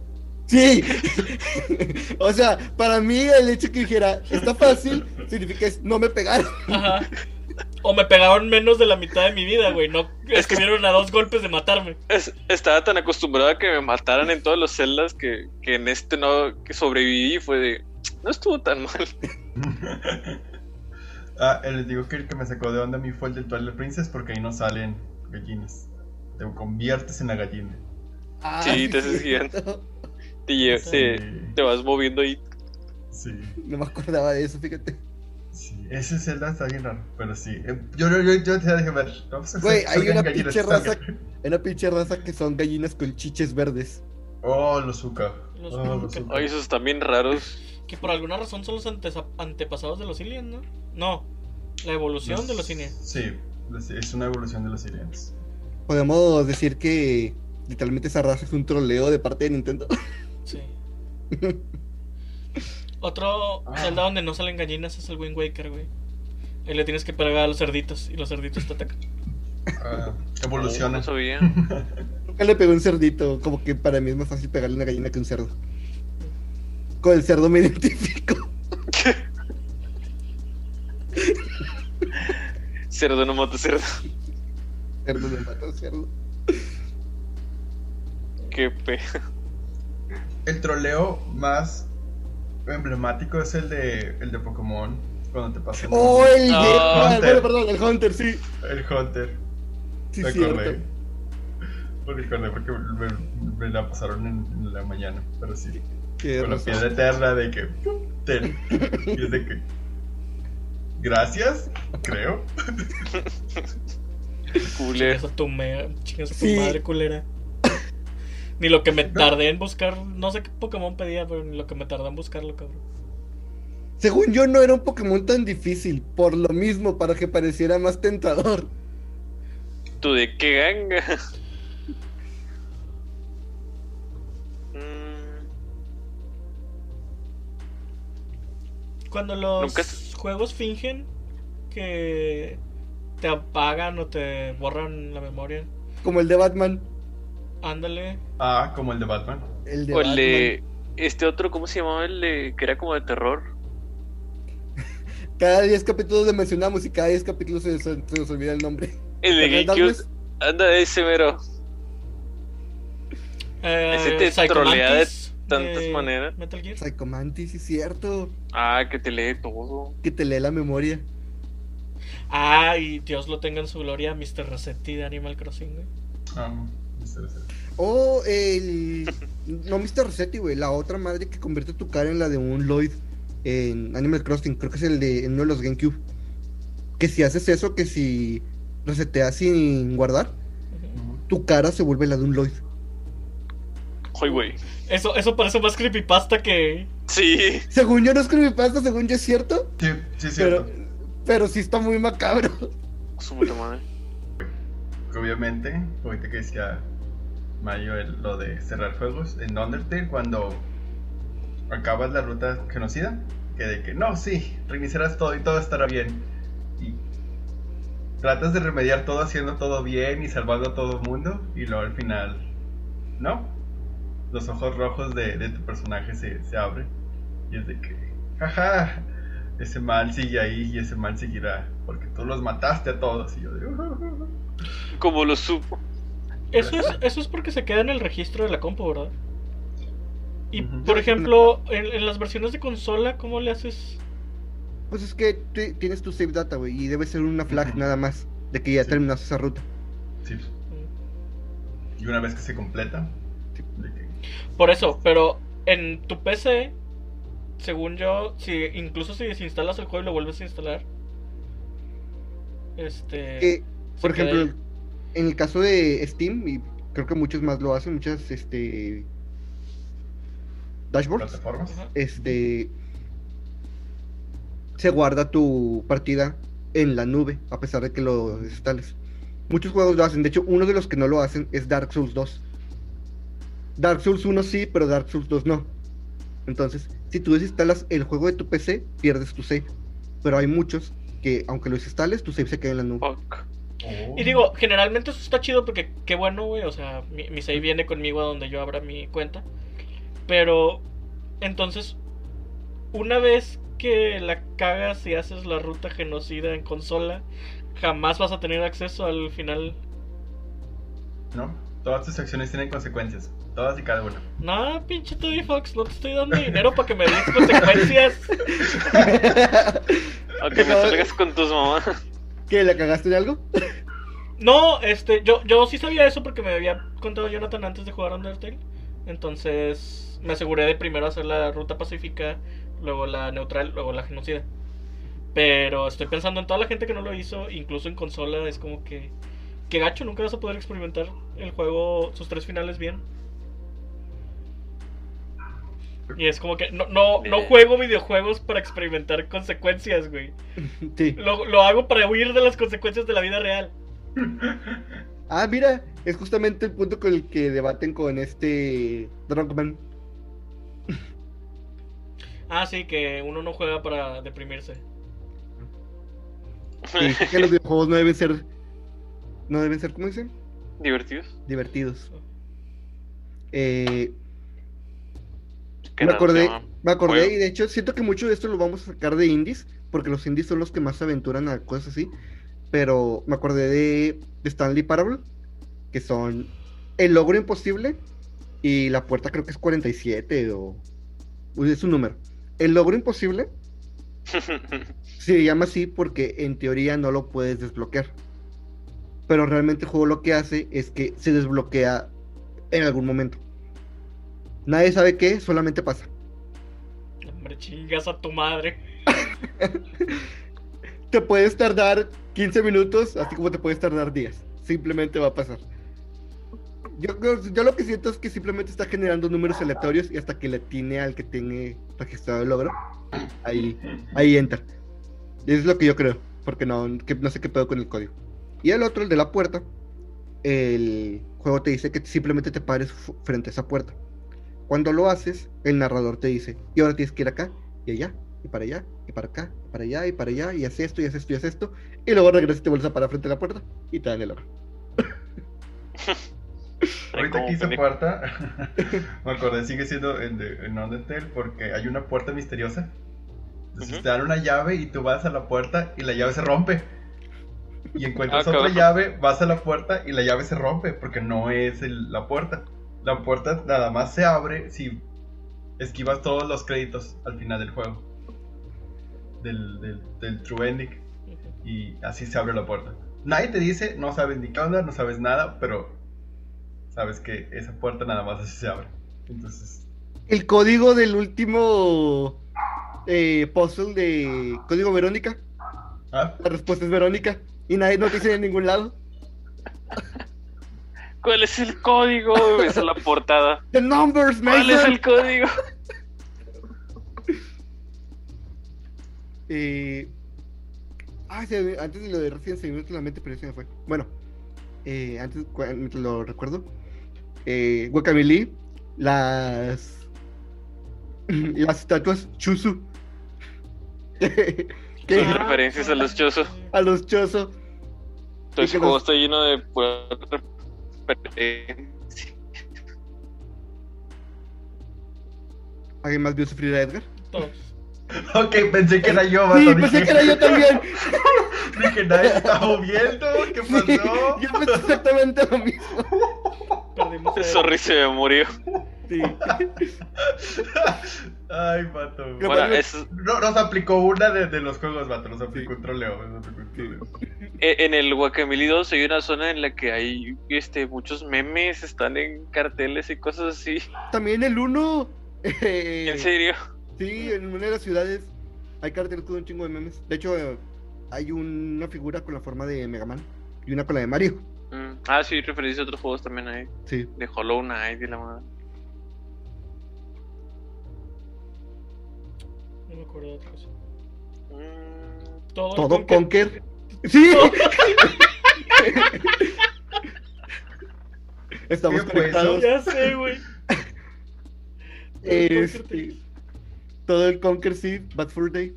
Sí. [laughs] o sea, para mí el hecho que dijera, está fácil, significa es no me pegaron. Ajá. O me pegaron menos de la mitad de mi vida, güey. No Es que- estuvieron a dos golpes de matarme. Es- estaba tan acostumbrado a que me mataran en todas las celdas que, que en este no, que sobreviví fue de, no estuvo tan mal. [laughs] ah, eh, les digo que el que me sacó de onda a mí fue el del Twilight Princess porque ahí no salen gallinas. Te conviertes en la gallina. Ah, Sí, te haces cierto. Te, lle- Sí. te, te vas moviendo ahí. Sí, No me acordaba de eso, fíjate. sí. Ese Zelda está bien raro, pero sí. Eh, Yo, yo, yo, yo te dije, ver. Vamos a Güey, hacer- hay una pinche raza, [laughs] hay una pinche raza que son gallinas con chiches verdes. Oh, los Zuka. Los oh, los Zuka. Esos están bien raros. Que por alguna razón son los antepasados de los aliens, ¿no? No, la evolución de los aliens. Sí, es- es una evolución de los aliens. Podemos decir que literalmente esa raza es un troleo de parte de Nintendo. [laughs] Otro Ah. Zelda donde no salen gallinas es el Wind Waker, güey. Ahí le tienes que pegar a los cerditos y los cerditos te atacan. Ah, evoluciona. No sabía. [laughs] Nunca le pegó un cerdito, como que para mí es más fácil pegarle una gallina que un cerdo. Con el cerdo me [laughs] identifico. cerdo no mata cerdo. Cerdo me mata cerdo. Qué pe. El troleo más emblemático es el de, el de Pokémon. Cuando te pasan Oh, el Ah, ah, Hunter. bueno, perdón, el Hunter, sí. el Hunter. Sí, me acordé. Porque acordé porque me, me la pasaron en, en la mañana. Pero sí. Tienes Con la piedra eterna de que. Ten. [laughs] Y es de que. Gracias, creo. [laughs] Cooler. Chingas a tu, me- chingas a tu Sí. madre culera. Ni lo que me tardé en buscar, no sé qué Pokémon pedía, pero ni lo que me tardé en buscarlo, cabrón. Según yo, no era un Pokémon tan difícil. Por lo mismo, para que pareciera más tentador. ¿Tú de qué ganga? Mm, Cuando los Nunca juegos fingen que te apagan o te borran la memoria, Como el de Batman. Ándale. Ah, como el de Batman. El de o el Batman. de. Este otro, ¿cómo se llamaba? El de. que era como de terror. [laughs] Cada 10 capítulos le mencionamos y cada 10 capítulos se, se- se nos olvida el nombre. El de ¿Verdad, GameCube. Anda ese mero. Eh, Ese te Psycho trolea de tantas maneras. Metal Gear. Psychomantis, sí, cierto. Ah, que te lee todo. Que te lee la memoria. Ah, y Dios lo tenga en su gloria, Mr. Rossetti de Animal Crossing, güey. Ah, Mr. Ese. O el. No, Mr. Rossetti, güey. La otra madre que convierte tu cara en la de un Lloyd en Animal Crossing. Creo que es el de en uno de los GameCube. Que si haces eso, que si reseteas sin guardar, tu cara se vuelve la de un Lloyd. Ay, güey. Eso, eso parece más creepypasta que. Sí. Según yo no es creepypasta, según yo es cierto. Sí, sí, es Pero, cierto. pero sí está muy macabro. Su puta madre. Obviamente, ahorita que decía Mayo el- lo de cerrar juegos en Undertale, cuando acabas la ruta genocida, que de que no, sí, reiniciarás todo y todo estará bien. Y tratas de remediar todo haciendo todo bien y salvando a todo el mundo, y luego al final, no. Los ojos rojos de, de tu personaje se, se abren, y es de que, jaja, ese mal sigue ahí y ese mal seguirá, porque tú los mataste a todos. Y yo de, Como lo supo. Eso es, eso es porque se queda en el registro de la compu, ¿verdad? Y por ejemplo, en, en las versiones de consola, ¿cómo le haces? Pues es que tienes tu save data, güey. Y debe ser una flag nada más. De que ya Sí. terminaste esa ruta. Sí. Mm. Y una vez que se completa, de que- Por eso, pero en tu PC, según yo, si incluso si desinstalas el juego y lo vuelves a instalar, este. Por ejemplo. En el caso de Steam, y creo que muchos más lo hacen, muchas este dashboards, plataformas. Este se guarda tu partida en la nube, a pesar de que lo instales. Muchos juegos lo hacen. De hecho, uno de los que no lo hacen es Dark Souls 2. Dark Souls 1 sí, pero Dark Souls 2 no. Entonces, si tú desinstalas el juego de tu PC, pierdes tu save. Pero hay muchos que, aunque lo desinstales, tu save se queda en la nube. Fuck. Oh. Y digo, generalmente eso está chido porque qué bueno, güey. O sea, mi, mi save viene conmigo a donde yo abra mi cuenta. Pero, entonces, una vez que la cagas y haces la ruta genocida en consola, jamás vas a tener acceso al final. ¿No? Todas tus acciones tienen consecuencias. Todas y cada una. No, pinche Toby Fox, no te estoy dando dinero para que me des consecuencias. [laughs] Aunque me salgas con tus mamás. ¿Qué? ¿Le cagaste en algo? No, este, yo, yo sí sabía eso porque me había contado Jonathan antes de jugar Undertale. Entonces me aseguré de primero hacer la ruta pacífica, luego la neutral, luego la genocida. Pero estoy pensando en toda la gente que no lo hizo, incluso en consola, es como que... Que gacho, nunca vas a poder experimentar el juego, sus tres finales bien. Y es como que no, no, no juego videojuegos para experimentar consecuencias, güey. [laughs] Sí. Lo, lo hago para huir de las consecuencias de la vida real. [laughs] Ah, mira, es justamente el punto con el que debaten con este Drunkman. [laughs] Ah, sí, que uno no juega para deprimirse. Dice que los videojuegos no deben ser. No deben ser, ¿cómo dicen? Divertidos. Divertidos. Eh, Que me acordé, llama me acordé y de hecho siento que mucho de esto lo vamos a sacar de indies, porque los indies son los que más se aventuran a cosas así. Pero me acordé de, de Stanley Parable, que son el logro imposible y la puerta creo que es 47 o es un número. El logro imposible [laughs] se llama así porque en teoría no lo puedes desbloquear. Pero realmente el juego lo que hace es que se desbloquea en algún momento. Nadie sabe qué, solamente pasa. Hombre, chingas a tu madre. [laughs] Te puedes tardar 15 minutos, así como te puedes tardar días. Simplemente va a pasar. Yo, yo, yo lo que siento es que simplemente está generando números aleatorios y hasta que le tiene al que tiene registrado el logro, ahí, ahí entra. Es lo que yo creo, porque no, que no sé qué pedo con el código. Y el otro, el de la puerta, el juego te dice que simplemente te pares frente a esa puerta. Cuando lo haces, el narrador te dice, y ahora tienes que ir acá, y allá, y para allá, y para acá, y para allá, y para allá, y haces esto, y haces esto, y haces esto, y luego regresas y te vuelves a parar frente a la puerta, y te dan el logro. [laughs] Ahorita que hice puerta, [laughs] me acordé, sigue siendo en, de- en Undertale porque hay una puerta misteriosa. Entonces te dan una llave y tú vas a la puerta y la llave se rompe. Y encuentras Ah, otra llave, vas a la puerta y la llave se rompe porque no es el- la puerta. La puerta nada más se abre si esquivas todos los créditos al final del juego. Del, del, del True Ending. Y así se abre la puerta. Nadie te dice, no sabes ni qué onda, no sabes nada, pero sabes que esa puerta nada más así se abre. Entonces, El código del último eh, puzzle de Código Verónica, ah, la respuesta es Verónica, y nadie no te dice en ningún lado. ¿Cuál es el código? Esa es la portada. [laughs] The numbers, ¿Cuál es Mason. el código? [laughs] Eh, Ah, se antes de lo de Resident se me la mente, pero se me fue. Bueno, eh, antes, lo recuerdo, eh, Guacamole, las, [clears throat] las estatuas Chusu. [laughs] que Son referencias a los chozos. a los juego los- está lleno de ¿Alguien más vio sufrir a Edgar? Todos. [laughs] ok, pensé que era yo, vato. Sí, dije, pensé que era yo también. [laughs] Dije, nadie se está moviendo, ¿qué Sí, pasó? yo pensé exactamente lo mismo. Perdimos [laughs] a- Sorry se me murió. Sí. Ay, Bueno, bueno. es, No, nos aplicó una de, de los juegos, vato. Nos aplicó un troleo. Nos aplicó un troleo. e- en el Guacamole 2 hay una zona en la que hay este, muchos memes, están en carteles y cosas así. También el 1. eh, ¿En serio? Sí, en una de las ciudades hay carteles con un chingo de memes. De hecho, eh, hay una figura con la forma de Mega Man y una con la de Mario. Mm, Ah, sí, referencia a otros juegos también hay. Sí. De Hollow Knight y la madre. No me acuerdo de otra cosa. Mm, Todo, Todo Conker-. [laughs] Sí. Estamos conectados. Ya sé, güey. Este, todo el Conquer Seed, Bad Fur Day.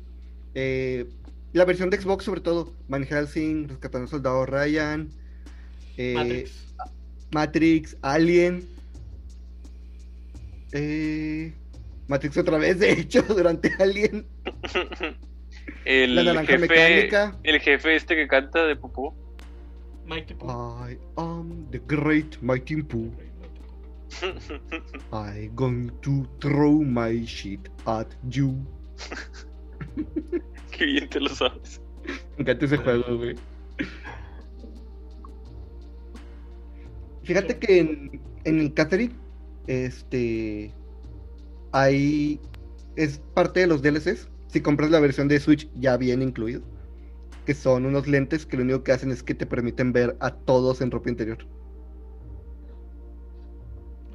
Eh, la versión de Xbox, sobre todo. Van Helsing, Rescatando al Soldado Ryan. eh, Matrix. Matrix, Alien. Eh, Matrix otra vez, de hecho, [laughs] durante Alien. [laughs] El La naranja jefe, mecánica. el jefe este que canta de Popó. Mighty Pooh. I am the great mighty Pooh. [laughs] I going to throw my shit at you. Qué bien te lo sabes. Me encanta ese juego, güey. Fíjate que en, en el Catherine, este, hay, es parte de los DLCs. Si compras la versión de Switch ya viene incluido. Que son unos lentes que lo único que hacen es que te permiten ver a todos en ropa interior.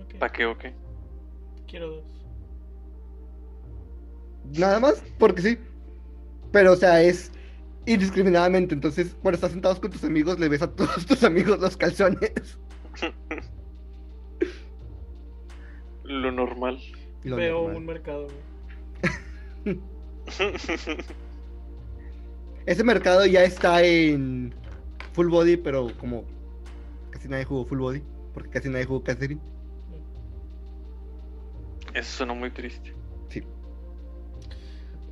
Ok. ¿Para qué o qué? Quiero dos. Nada más, porque sí. Pero, o sea, es indiscriminadamente. Entonces, cuando estás sentados con tus amigos, le ves a todos tus amigos los calzones. [laughs] Lo normal. Lo Veo normal. un mercado, güey. [laughs] Ese mercado ya está en full body, pero como casi nadie jugó full body, porque casi nadie jugó Catherine. Eso suena muy triste. Sí.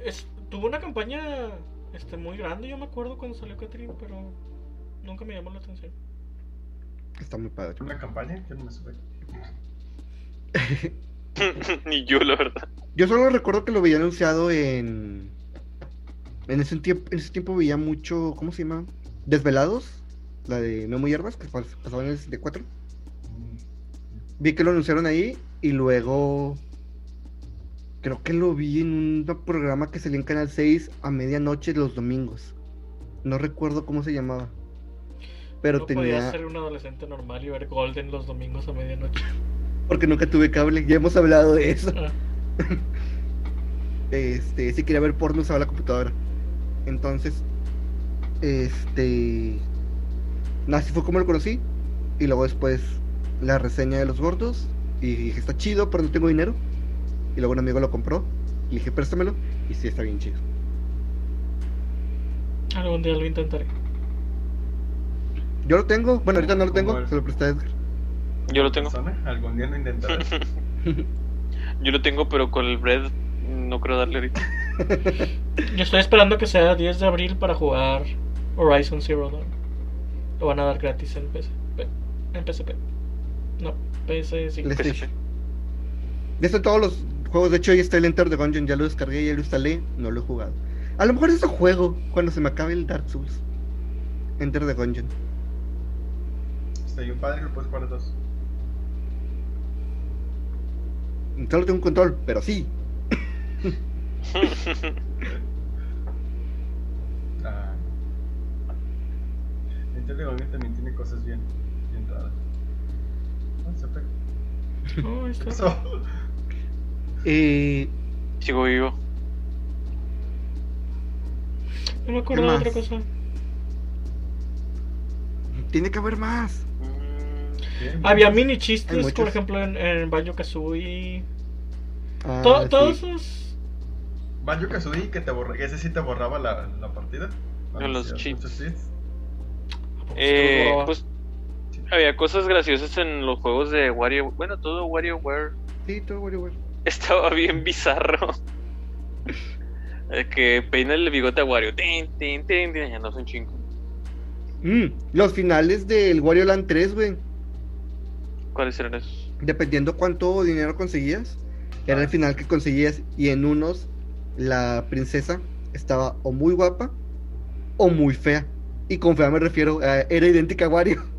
Es- tuvo una campaña este, muy grande, yo me acuerdo cuando salió Catherine, pero nunca me llamó la atención. Está muy padre. ¿Una campaña? Yo no me supe. [laughs] [laughs] Ni yo, la verdad. Yo solo recuerdo que lo veía anunciado en. En ese, tiempo, en ese tiempo veía mucho. ¿Cómo se llama? Desvelados. La de Memo Hierbas, que pas- pasaba en el 64. Vi que lo anunciaron ahí y luego. Creo que lo vi en un programa que salía en Canal 6 a medianoche los domingos. No recuerdo cómo se llamaba. Pero no tenía. podía ser un adolescente normal y ver Golden los domingos a medianoche. Porque nunca tuve cable. Ya hemos hablado de eso. Ah, [laughs] Este, si quería ver porno usaba la computadora. Entonces, este, así fue como lo conocí. Y luego después la reseña de los gordos. Y dije, está chido, pero no tengo dinero. Y luego un amigo lo compró. Y dije, préstamelo. Y sí, está bien chido. algún día lo intentaré. Yo lo tengo. Bueno, ahorita no lo ¿Cómo tengo. Se lo presté a Edgar. Yo lo tengo. ¿Persona? Algún día lo intentaré. [laughs] Yo lo tengo, pero con el bread no creo darle ahorita. Yo estoy esperando que sea 10 de abril para jugar Horizon Zero Dawn. Lo van a dar gratis en PC. En PSP. No, PS sí. Les- PSP. Ya están todos los juegos. De hecho, ahí está el Enter the Gungeon. Ya lo descargué, ya lo instalé. No lo he jugado. A lo mejor eso juego cuando se me acabe el Dark Souls. Enter the Gungeon. Está bien padre, lo puedes jugar a dos. Solo tengo un control, pero sí. [laughs] Ah. Nintendo también tiene cosas bien, bien raras. [laughs] Está. ¿Qué pasó? Eh, Sigo vivo. No me acuerdo ¿Qué de otra cosa. tiene que haber más. Bien, Había bien. mini chistes, por ejemplo, en, en Banjo Kazooie. Ah, To- sí. Todos esos. Banjo Kazooie que te borra, ese sí te borraba la, la partida. Con los cheats. Eh, pues había cosas graciosas en los juegos de Wario. Bueno, todo WarioWare Sí, todo WarioWare. estaba bien bizarro. Que peina el bigote a Wario. Tin, tin, tin, tin, ya no son chingo. Mm, los finales del Wario Land 3, güey. ¿Cuáles eran esos? Dependiendo cuánto dinero conseguías, era el Ah. final que conseguías. Y en unos, la princesa estaba o muy guapa o muy fea. Y con fea me refiero, a- era idéntica a Wario. [laughs]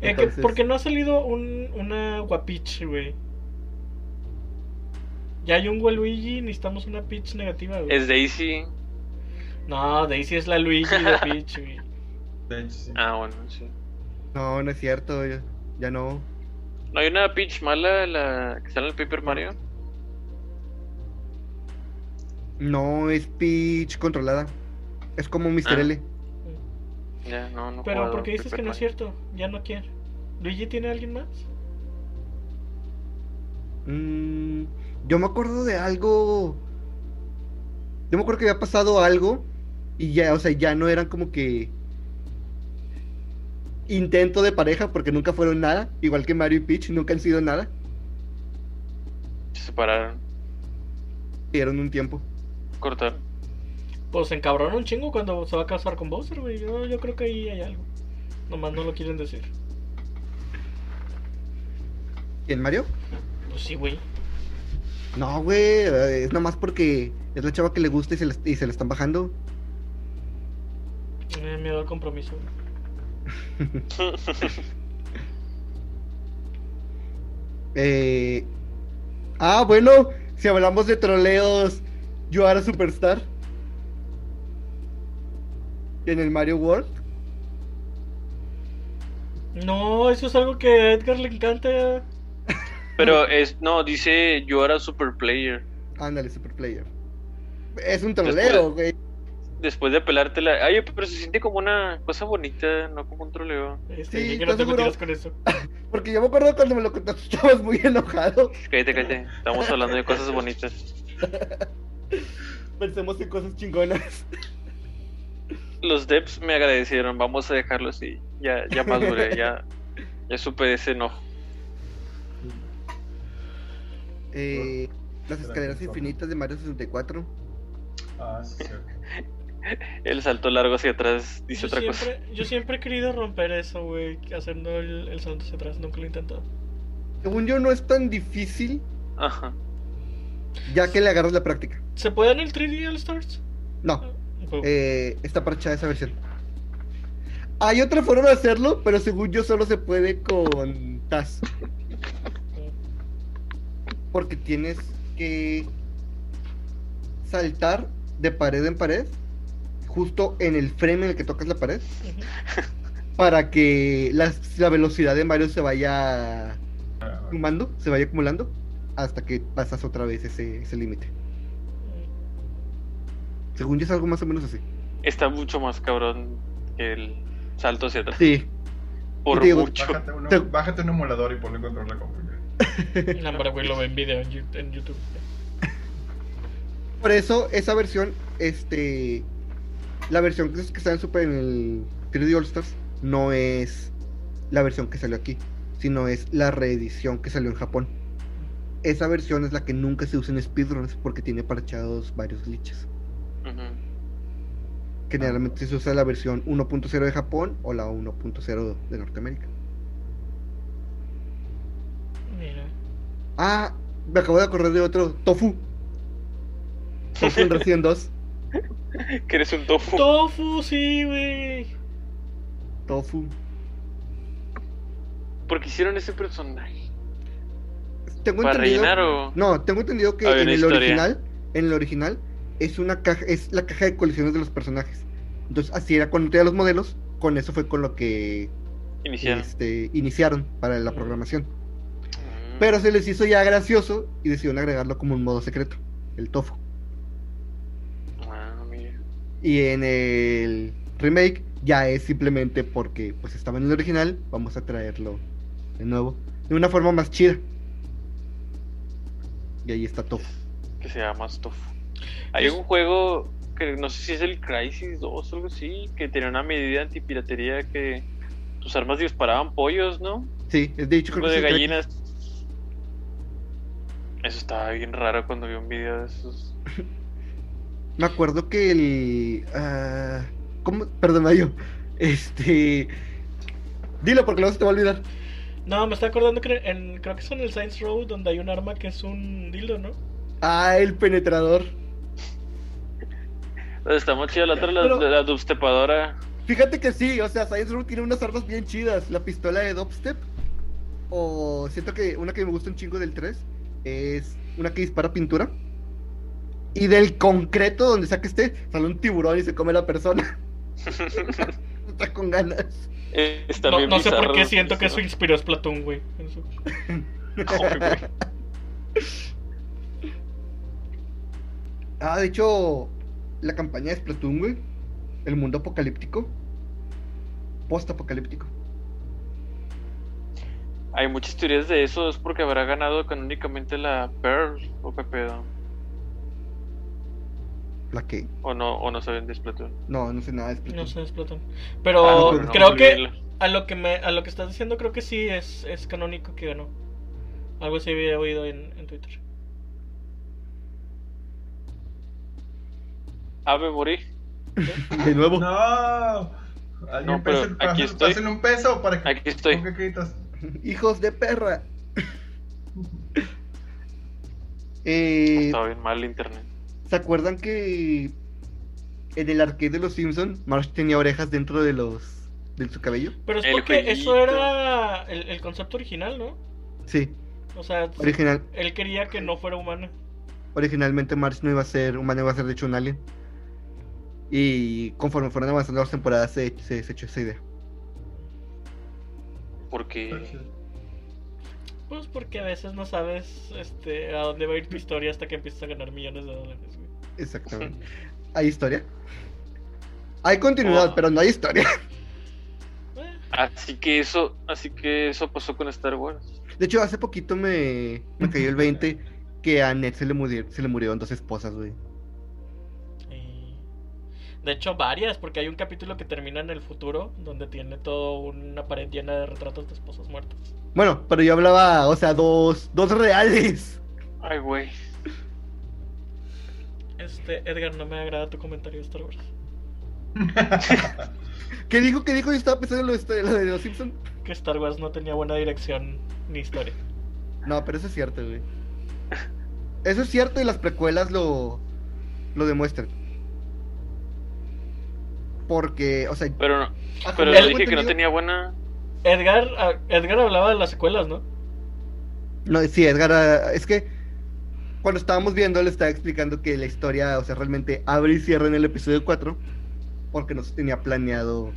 Eh, que- Entonces- ¿Por qué no ha salido un, una Guapich, güey? Ya hay un Waluigi, necesitamos una Peach negativa, güey. Es Daisy. No, Daisy es la Luigi de [laughs] Peach, güey. Ah, bueno, sí. No, no es cierto, ya, ya no. ¿No hay una Peach mala la que sale en el Paper Mario? No es Peach controlada. Es como Mr. Ah. L. Ya, no, no. Pero ¿por qué dices que no es cierto? Ya no quiere. ¿Luigi tiene a alguien más? Mm, yo me acuerdo de algo. Yo me acuerdo que había pasado algo y ya, o sea, ya no eran como que intento de pareja porque nunca fueron nada, igual que Mario y Peach, nunca han sido nada. Se separaron, Dieron un tiempo. cortaron. Pues se encabrona un chingo cuando se va a casar con Bowser, güey. Yo, yo creo que ahí hay algo. Nomás no lo quieren decir. ¿Quién, Mario? Pues sí, güey. No, güey, es nomás porque es la chava que le gusta y se le, y se le están bajando. Me da miedo al compromiso. güey. [laughs] Eh... Ah, bueno, si hablamos de troleos, yo era Superstar. En el Mario World. No, eso es algo que a Edgar le encanta. Pero es, no, dice yo era super player. Ándale, Super Player. Es un troleo, güey. Después de pelártela. Ay, pero se siente como una cosa bonita, no como un troleo. Este, Sí, que no ¿estás te seguro? metieras con eso. [laughs] Porque yo me acuerdo cuando me lo contaste, [laughs] estabas muy enojado. Cállate, cállate. Estamos hablando de cosas bonitas. [laughs] Pensemos en cosas chingonas. Los devs me agradecieron, vamos a dejarlo así. Ya, ya maduré, ya, ya supe de ese enojo. Eh, las escaleras infinitas de Mario 64. Ah, sí. [laughs] El salto largo hacia atrás dice Yo otra cosa. siempre, yo siempre he querido romper eso, güey. Haciendo el, el salto hacia atrás. Nunca lo he intentado. Según yo, no es tan difícil, Ajá. ya que le agarras la práctica. ¿Se puede en el 3D All Stars? No, Pues, eh, está parchada esa versión. Hay otra forma de hacerlo, pero según yo solo se puede con TAS. Porque tienes que saltar de pared en pared, justo en el frame en el que tocas la pared, para que la, la velocidad de Mario se vaya sumando, se vaya acumulando, hasta que pasas otra vez ese, ese límite. Según yo es algo más o menos así. Está mucho más cabrón que el salto hacia atrás. Sí, Por digo, mucho. Bájate, uno- Te- bájate un emulador y ponle control de compu. [laughs] No, hombre, güey, lo ve en video en YouTube. por eso esa versión, este, la versión que, que está en Super en el 3D All Stars no es la versión que salió aquí, sino es la reedición que salió en Japón. Esa versión es la que nunca se usa en speedruns porque tiene parchados varios glitches. Ujú. Generalmente se usa la versión 1.0 de Japón o la 1.0 de Norteamérica. Mira. Ah, me acabo de acordar de otro, Tofu. Tofu en Resident [laughs] 2. [laughs] Que eres un tofu. Tofu, sí, güey. Tofu. ¿Por qué hicieron ese personaje? Tengo ¿Para entendido. rellenar o.? No, tengo entendido que en el historia. original, en el original, es una caja, es la caja de colecciones de los personajes. Entonces, así era cuando tenía los modelos, con eso fue con lo que Iniciaron. este, iniciaron para la programación. Mm. Pero se les hizo ya gracioso y decidieron agregarlo como un modo secreto, el tofu. Y en el remake ya es simplemente porque pues estaba en el original, vamos a traerlo de nuevo, de una forma más chida. Y ahí está tofu. Que se llama tofu. Hay un juego que no sé si es el Crisis 2 o algo así, que tenía una medida antipiratería que tus armas disparaban pollos, ¿no? Sí, es de hecho creo que de es gallinas. Eso estaba bien raro cuando vi un video de esos. [laughs] Me acuerdo que el. ah, ¿Cómo? Perdón, Mayo. Este. Dilo porque luego se te va a olvidar. No, me está acordando que en, creo que es en el Science Road donde hay un arma que es un dildo, ¿no? Ah, el penetrador. Está más chida la otra, la, Pero- la dubstepadora. Fíjate que sí, o sea, Science Row tiene unas armas bien chidas. La pistola de Dubstep. O siento que una que me gusta un chingo del 3 es una que dispara pintura. Y del concreto donde saque este, sale un tiburón y se come a la persona. [laughs] Está con ganas. Eh, Está No, bien no sé por qué siento que eso inspiró a Splatoon, [laughs] güey. Ah, de hecho, la campaña de Splatoon, güey. El mundo apocalíptico. post-apocalíptico. Hay muchas teorías de eso, es porque habrá ganado canónicamente la Pearl o Pepedo. ¿La que? O no, o no saben de Splatoon. No, no sé nada de Splatoon. No se explotan. Ah, Pero no, no, creo no, que a lo que me a lo que estás diciendo creo que sí es, es canónico que ganó. Algo así había oído en, en Twitter. Ave morí. De nuevo. No. No, pero pese- aquí pasen- estoy. un peso para que Aquí estoy. Hijos de perra. Eh, Estaba bien mal el internet. ¿Se acuerdan que en el arcade de los Simpson Marsh tenía orejas dentro de los de su cabello? Pero es El porque eso era el, el concepto original, ¿no? Sí, O sea, original, él quería que no fuera humana. originalmente Marsh no iba a ser humano, iba a ser de hecho un alien. Y conforme fueron avanzando las temporadas se, se, se echó esa idea. Porque. Pues porque a veces no sabes este, a dónde va a ir tu historia hasta que empiezas a ganar millones de dólares. güey. Exactamente. ¿Hay historia? Hay continuidad, Oh. pero no hay historia. Eh, Así que eso, así que eso pasó con Star Wars. De hecho, hace poquito me, me cayó el 20 que a Ned se le, murió, se le murieron dos esposas, güey. De hecho, varias, porque hay un capítulo que termina en el futuro donde tiene todo una pared llena de retratos de esposas muertas. Bueno, pero yo hablaba, o sea, dos, dos reales. Ay, güey. Este, Edgar, no me agrada tu comentario de Star Wars. [laughs] ¿Qué dijo? ¿Qué dijo? Yo estaba pensando en lo de, lo de los Simpsons. Que Star Wars no tenía buena dirección ni historia. No, pero eso es cierto, güey. Eso es cierto y las precuelas lo, lo demuestran. Porque, o sea, Pero no, pero tengo dije que no tenía buena. Edgar, ah, Edgar hablaba de las secuelas, ¿no? No, sí, Edgar, ah, es que cuando estábamos viendo le estaba explicando que la historia, o sea, realmente abre y cierra en el episodio 4 porque no se tenía planeado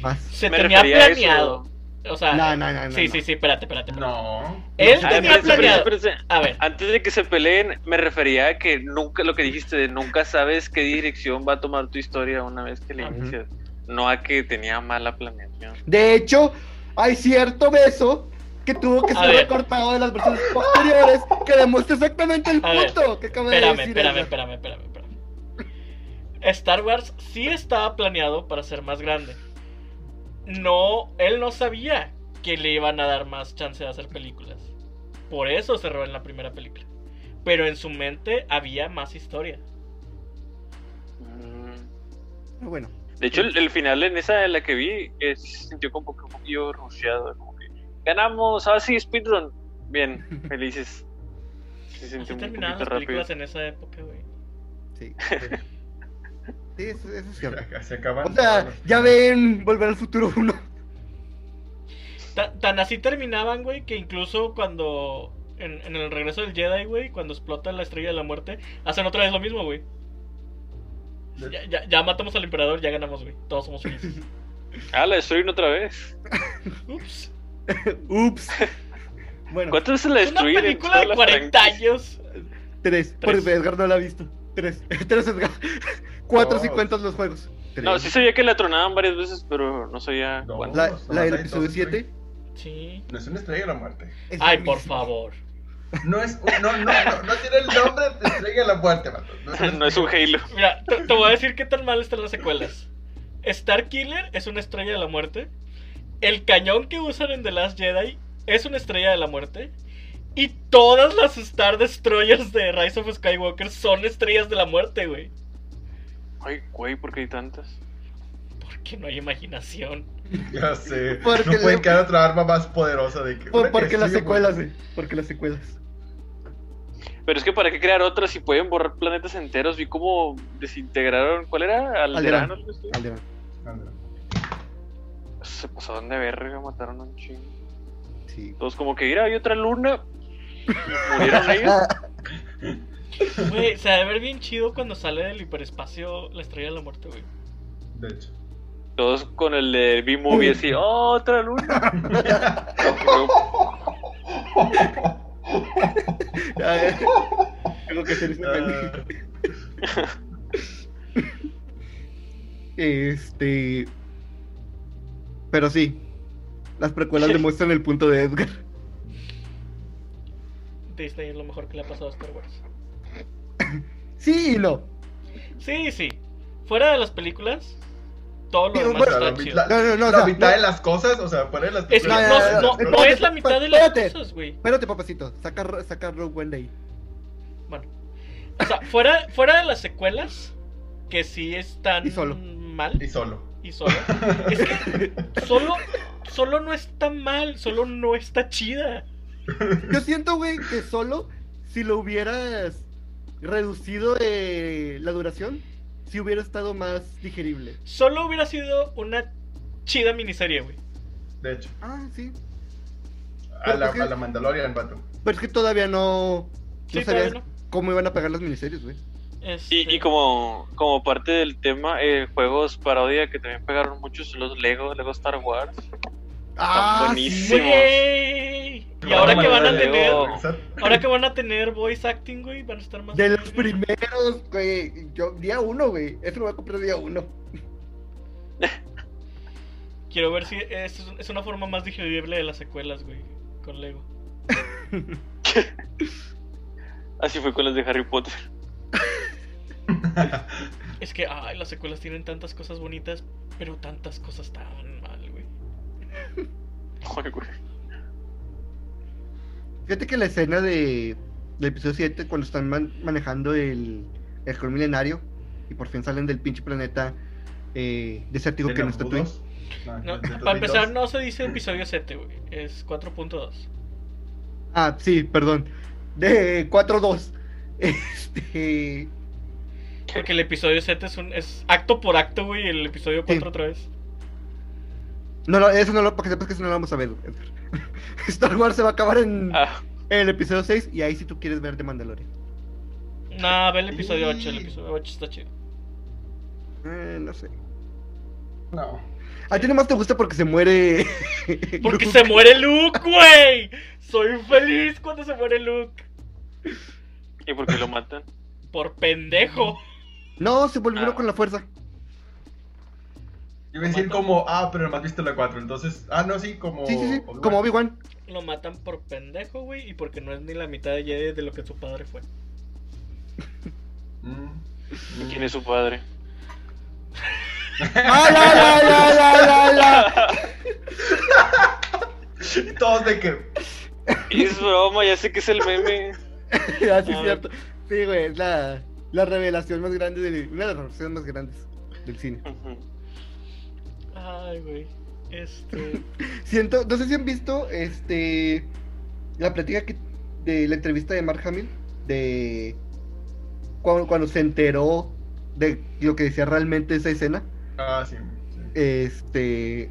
más. Se Me tenía refería a eso. planeado. O sea, No, no, no, no, sí, no. sí, sí, espérate, espérate. espérate. No. Él tenía planeado. A ver, Antes de que se peleen, me refería a que nunca, lo que dijiste de nunca sabes qué dirección va a tomar tu historia una vez que la inicias. No a que tenía mala planeación. De hecho, hay cierto beso que tuvo que A ser ver. recortado de las versiones posteriores que demuestra exactamente el A ver, punto que acaba de espérame, decir. espérame, espérame, espérame, espérame. Star Wars sí estaba planeado para ser más grande. No, él no sabía que le iban a dar más chance de hacer películas. Por eso cerró en la primera película. Pero en su mente había más historia. Mm. Bueno, De hecho, el, el final en esa en la que vi eh, se sintió como que un poquillo rusheado. Como que ganamos, ahora sí, speedrun. Bien, [laughs] felices. Se Así sintió un las rápido. películas en esa época, güey. sí. [laughs] Sí, eso, eso es cierto. [laughs] Se. O sea, ya ven Volver al Futuro 1. Ta- Tan así terminaban, güey, que incluso cuando. En, en el regreso del Jedi, güey, cuando explota la estrella de la muerte, hacen otra vez lo mismo, güey. Ya, ya, ya matamos al emperador, ya ganamos, güey. Todos somos felices. [laughs] Ah, la destruyen otra vez. Ups. [laughs] Ups. Bueno, ¿Cuántas veces la Es una película de las 40 franquicias? años. tres. tres. Porque Edgar no la ha visto. Tres. Tres Edgar. Cuatro si Dos. cuentas los juegos. Tres. No, sí sabía que la tronaban varias veces, pero no sabía No. La, del episodio dos, 7. Sí. No es una estrella de la muerte. es Ay, por favor. No es. un- No, no, no, no tiene el nombre de estrella de la muerte, vato. No es [laughs] un Halo. Mira, te, te voy a decir qué tan mal están las secuelas. Star Killer es una estrella de la muerte. El cañón que usan en The Last Jedi es una estrella de la muerte. Y todas las Star Destroyers de Rise of Skywalker son estrellas de la muerte, güey. Ay, güey, ¿por qué hay tantas? Porque no hay imaginación. [laughs] Ya sé. Porque no pueden le- crear otra arma más poderosa de que. Por- una que porque las sigue secuelas, güey. Porque las secuelas. Pero es que para qué crear otras si pueden borrar planetas enteros. Vi cómo desintegraron. ¿Cuál era? Así. Alderaan. Ándale. Se pasaron de verga, mataron a un chingo. Sí. Todos como que, mira, hay otra luna. [laughs] Murieron ellos. [laughs] Güey, se debe ver bien chido cuando sale del hiperespacio la estrella de la muerte, güey. De hecho. Todos con el de B-Movie así, "Oh, otra luna. Ya, [laughs] Tengo que hacer este Ah, [laughs] Este. Pero sí, las precuelas [laughs] demuestran el punto de Edgar. Disney es lo mejor que le ha pasado a Star Wars. Sí y no. Sí, sí. Fuera de las películas, todo lo demás bueno, la, está chido. la- No, no, no, la o sea, mitad no- de las cosas, o sea, fuera de las Es que no, No, no, no, no, no, no espérate, es la mitad de las espérate. cosas, güey. Espérate, papacito. Saca, saca Rogue One de ahí. Bueno. O sea, fuera, fuera de las secuelas, que sí están Y solo. mal Y solo. y solo. Es que solo, solo no está mal, solo no está chida. Yo siento, güey, que solo si lo hubieras reducido de la duración, si hubiera estado más digerible. Solo hubiera sido una chida miniserie, güey. De hecho. Ah, sí. A la, es que- a la Mandalorian, vato. Pero es que todavía no, Sí, no sabías cómo iban a pegar las miniseries, güey. Este, Y, y como, como parte del tema, eh, juegos parodia que también pegaron muchos son los Lego, Lego Star Wars. Ah, buenísimos. Güey. Y ahora que van a tener, Lego. ahora que van a tener voice acting, güey, van a estar más De los primeros, güey. Yo, día uno, güey. Eso lo voy a comprar día uno. [laughs] Quiero ver si es, es una forma más digerible de las secuelas, güey, con Lego. [laughs] Así fue con las de Harry Potter. [laughs] Es que, ay, las secuelas tienen tantas cosas bonitas, pero tantas cosas tan mal, güey. Ay, güey. Fíjate que la escena de del episodio 7, cuando están man- manejando el, el halcón milenario y por fin salen del pinche planeta eh, desértico que no está. Budos. No, para empezar, 2002. no se dice episodio 7, güey. Es 4.2. Ah, sí, perdón. De 4-2. Este. Porque el episodio 7 es un es acto por acto, güey, y el episodio 4 Sí. otra vez. No, no, eso no lo, para que sepas que eso no lo vamos a ver. Edgar. [laughs] Star Wars se va a acabar en, Ah, en el episodio 6 y ahí si tú quieres ver de Mandalorian. Nah, ve el episodio Y- 8, el episodio 8 está chido. Eh, no sé. No. A ti nomás te gusta porque se muere. [laughs] Porque Luke. se muere Luke, güey. Soy feliz cuando se muere Luke. ¿y por qué lo matan? Por pendejo. No, se volvió Ah. con la fuerza. Yo iba a decir como, ah, pero nomás viste la 4, entonces, ah, no, sí, como... Sí, sí, sí. Como Obi-Wan. Lo matan por pendejo, güey, y porque no es ni la mitad de Jedi de lo que su padre fue. Mm. ¿Y quién es su padre? ¡Ay, ay, ay, ay, ay, ay, Y todos de que... Es broma, ya sé que es el meme. [laughs] ay! Así es Ah. cierto. Sí, güey, es la, la revelación más grande, de, una de las revelaciones más grandes del cine. Ujú. Ay, güey. Este. [laughs] Siento, no sé si han visto este la plática que, de la entrevista de Mark Hamill de cuando, cuando se enteró de lo que decía realmente esa escena. Ah, sí. sí. Este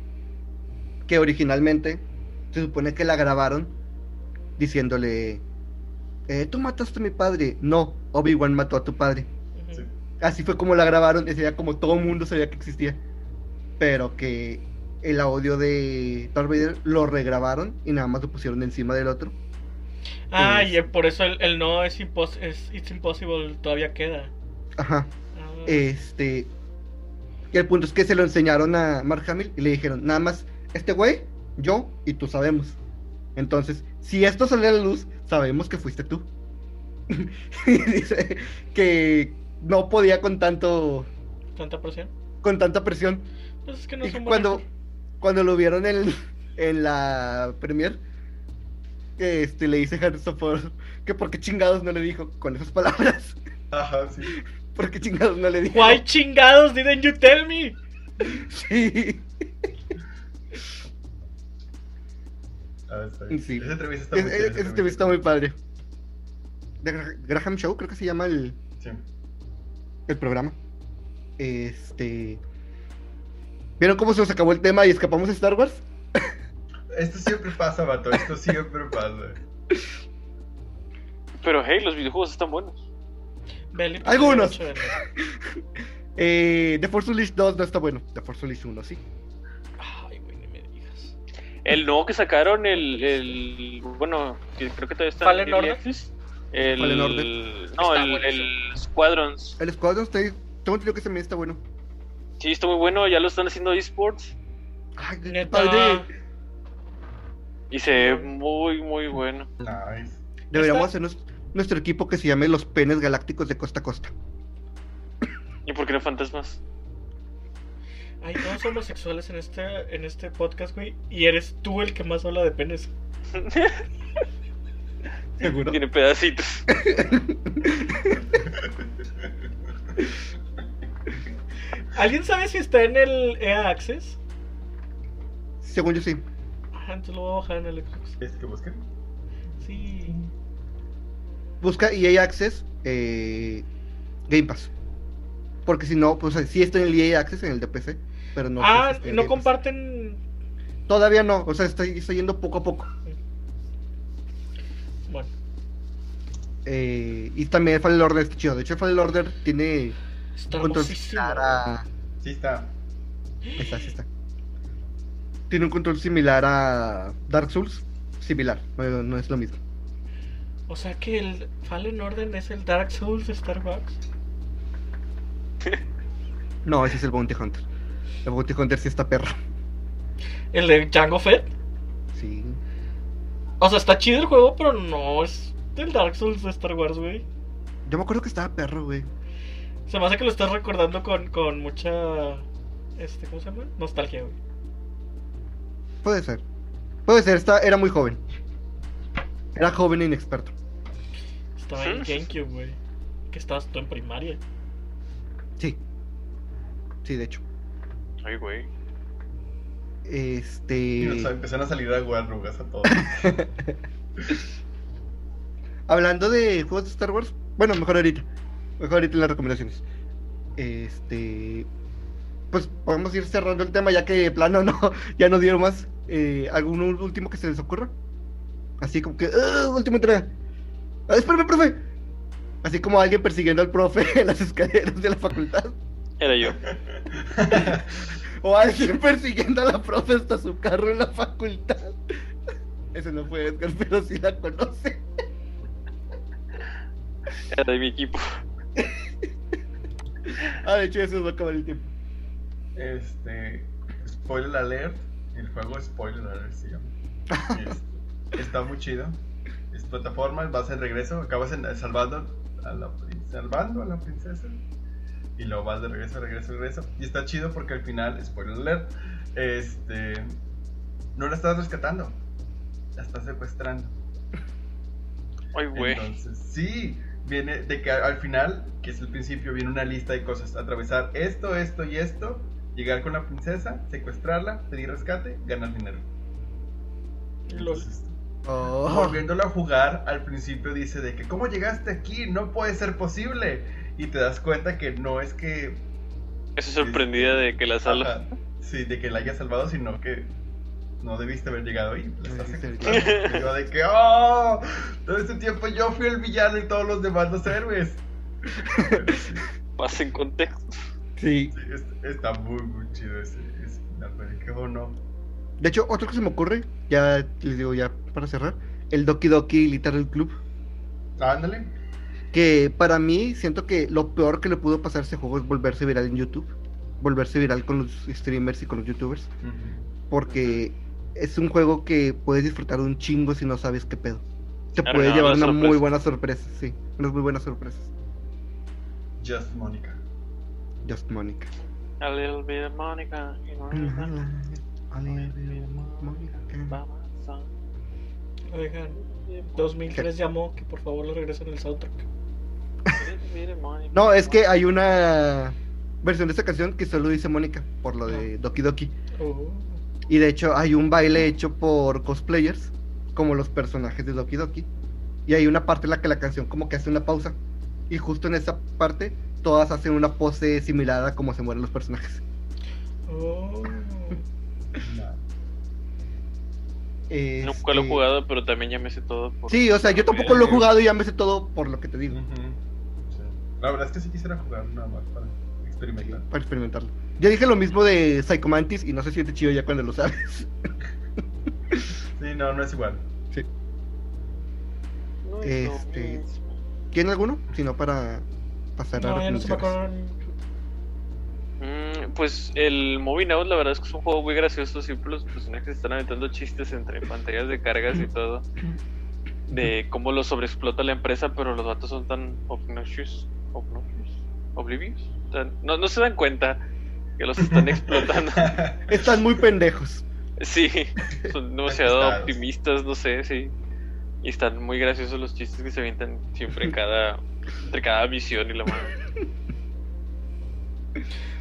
que originalmente se supone que la grabaron diciéndole eh, tú mataste a mi padre. No, Obi-Wan mató a tu padre. Sí. Así fue como la grabaron, decía como todo el mundo sabía que existía. Pero que el audio de Darth Vader lo regrabaron y nada más lo pusieron encima del otro. Ah, Es- y por eso el, el no es, impos es It's Impossible todavía queda. Ajá. Ah, Este. Y el punto es que se lo enseñaron a Mark Hamill y le dijeron, nada más, este güey, yo y tú sabemos. Entonces, si esto sale a la luz, sabemos que fuiste tú. [laughs] dice que no podía con tanto. ¿Tanta presión? con tanta presión. Pues es que no Y es un buen cuando, cuando lo vieron en, en la premier, que este, le dice Harrison Ford que por qué chingados no le dijo con esas palabras. Ajá, sí. [laughs] ¿Por qué chingados no le dijo? Why chingados didn't you tell me? Sí. Ah, está bien. Sí. Esa entrevista está Es- muy es- chida, Esa entrevista está muy padre. Graham Show, creo que se llama el, Sí. el programa. Este. ¿Vieron cómo se nos acabó el tema y escapamos de Star Wars? Esto siempre pasa, vato. Esto siempre pasa. Pero hey, los videojuegos están buenos. El episodio Algunos. [laughs] Eh, The Force Unleashed 2 no está bueno. The Force Unleashed 1, sí. Ay, güey, ni me digas. El nuevo que sacaron, el. el bueno, que creo que todavía está Fallen en Order. El, Fallen Order. No, Está el, el Squadrons. El Squadron está, tengo entendido que también está bueno. Sí, está muy bueno. Ya lo están haciendo esports. Ay, qué Neta. padre. Y se ve muy, muy bueno. Nice. Deberíamos Está- hacer nues- nuestro equipo que se llame los penes galácticos de costa a costa. ¿Y por qué no fantasmas? Ay, todos homosexuales en este, en este podcast, güey. Y eres tú el que más habla de penes. [laughs] ¿Seguro? Tiene pedacitos. [laughs] ¿Alguien sabe si está en el EA Access? Según yo sí. Ah, entonces lo voy a bajar en el Xbox. ¿Es que busquen? Sí. Busca EA Access eh, Game Pass. Porque si no, pues sí está en el EA Access, en el de PC. Pero no. sé ah, si está en no Pass. comparten. Todavía no, o sea, está, está yendo poco a poco. Bueno, Eh, y también Fallen Order está chido. De hecho, Fallen Order tiene está un control hermosísimo. similar a. Sí está. Está, sí está. Tiene un control similar a Dark Souls. Similar, no, no es lo mismo. O sea que el Fallen Order es el Dark Souls de Starbucks. [laughs] No, ese es el Bounty Hunter. El Bounty Hunter sí está perro. El de Django Fett. Sí. O sea, está chido el juego, pero no es del Dark Souls de Star Wars, güey. Yo me acuerdo que estaba perro, güey. Se me hace que lo estás recordando con, con mucha. Este, ¿Cómo se llama? Nostalgia, güey. Puede ser. Puede ser, está, era muy joven. Era joven e inexperto. Estaba en GameCube, güey. Que estabas tú en primaria. Sí. Sí, de hecho. Ay, güey. Este. Y empezaron a salir arrugas a todos. [laughs] Hablando de juegos de Star Wars, bueno, mejor ahorita. Mejor ahorita en las recomendaciones. Este. Pues podemos ir cerrando el tema ya que de plano no, [laughs] ya no dieron más. Eh, ¿Algún último que se les ocurra? Así como que, ¡ah, última entrega! ¡Ah, espérame, profe! Así como alguien persiguiendo al profe [laughs] en las escaleras de la facultad. Era yo. [laughs] O alguien persiguiendo a la profe hasta su carro en la facultad. Ese no fue Edgar, pero sí la conoce. Era de mi equipo. [laughs] Ah, de hecho, ya se nos va a acabar el tiempo. Este. Spoiler alert. El juego Spoiler alert se llama. Este, está muy chido. Es plataforma, vas en regreso, acabas en, salvando a la salvando a la princesa. Y luego vas de regreso, regreso, regreso. Y está chido porque al final, spoiler alert, este. No la estás rescatando. La estás secuestrando. Ay, güey. Entonces, sí, viene de que al final, que es el principio, viene una lista de cosas. Atravesar esto, esto y esto. Llegar con la princesa, secuestrarla, pedir rescate, ganar dinero. Entonces, Oh. volviéndolo a jugar, al principio dice de que ¿cómo llegaste aquí? No puede ser posible. Y te das cuenta que no es que... Estoy sorprendida de que la sala. Ajá, sí, de que la haya salvado, sino que no debiste haber llegado ahí. No yo de que ¡Oh! Todo este tiempo yo fui el villano y todos los demás los héroes. [laughs] Pasa en contexto. Sí. sí, es- está muy, muy chido ese, final. De hecho, otro que se me ocurre, ya les digo ya para cerrar, el Doki Doki Literal Club. Ándale. Que para mí siento que lo peor que le pudo pasar a ese juego es volverse viral en YouTube. Volverse viral con los streamers y con los youtubers. Porque es un juego que puedes disfrutar un chingo si no sabes qué pedo. Te Claro, puede no, llevar una muy sorpresas. buena sorpresa, sí. Unas muy buenas sorpresas. Just Mónica. Just Monica. A little bit of Monica. you know, Mama, son. Oigan, 2003 llamó que por favor lo regresen el soundtrack. Little bit of Monica. No, es que hay una versión de esta canción que solo dice Mónica por lo de Doki Doki. Oh. Y de hecho hay un baile hecho por cosplayers, como los personajes de Doki Doki. Y hay una parte en la que la canción como que hace una pausa. Y justo en esa parte todas hacen una pose similar a como se mueren los personajes. Oh. No. Nunca lo he Este, jugado, pero también ya me sé todo. por- Sí, o sea, yo tampoco lo he jugado y ya me sé todo por lo que te digo. Sí. La verdad es que sí quisiera jugar nada más para para experimentarlo. Ya dije lo mismo de Psycho Mantis y no se siente chido ya cuando lo sabes. Sí, no, no es igual. No es lo Este. ¿Tiene alguno? Si no, para pasar a No, no acuerdan. Mm, pues el Moving Out, la verdad es que es un juego muy gracioso. Siempre los personajes están aventando chistes entre pantallas de cargas y todo. De cómo lo sobreexplota la empresa, pero los datos son tan obnoxious. obnoxious oblivious. No, no se dan cuenta que los están explotando. [laughs] Están muy pendejos. Sí, son demasiado optimistas, no sé, sí. Y están muy graciosos los chistes que se avientan siempre en cada, entre cada misión y la madre.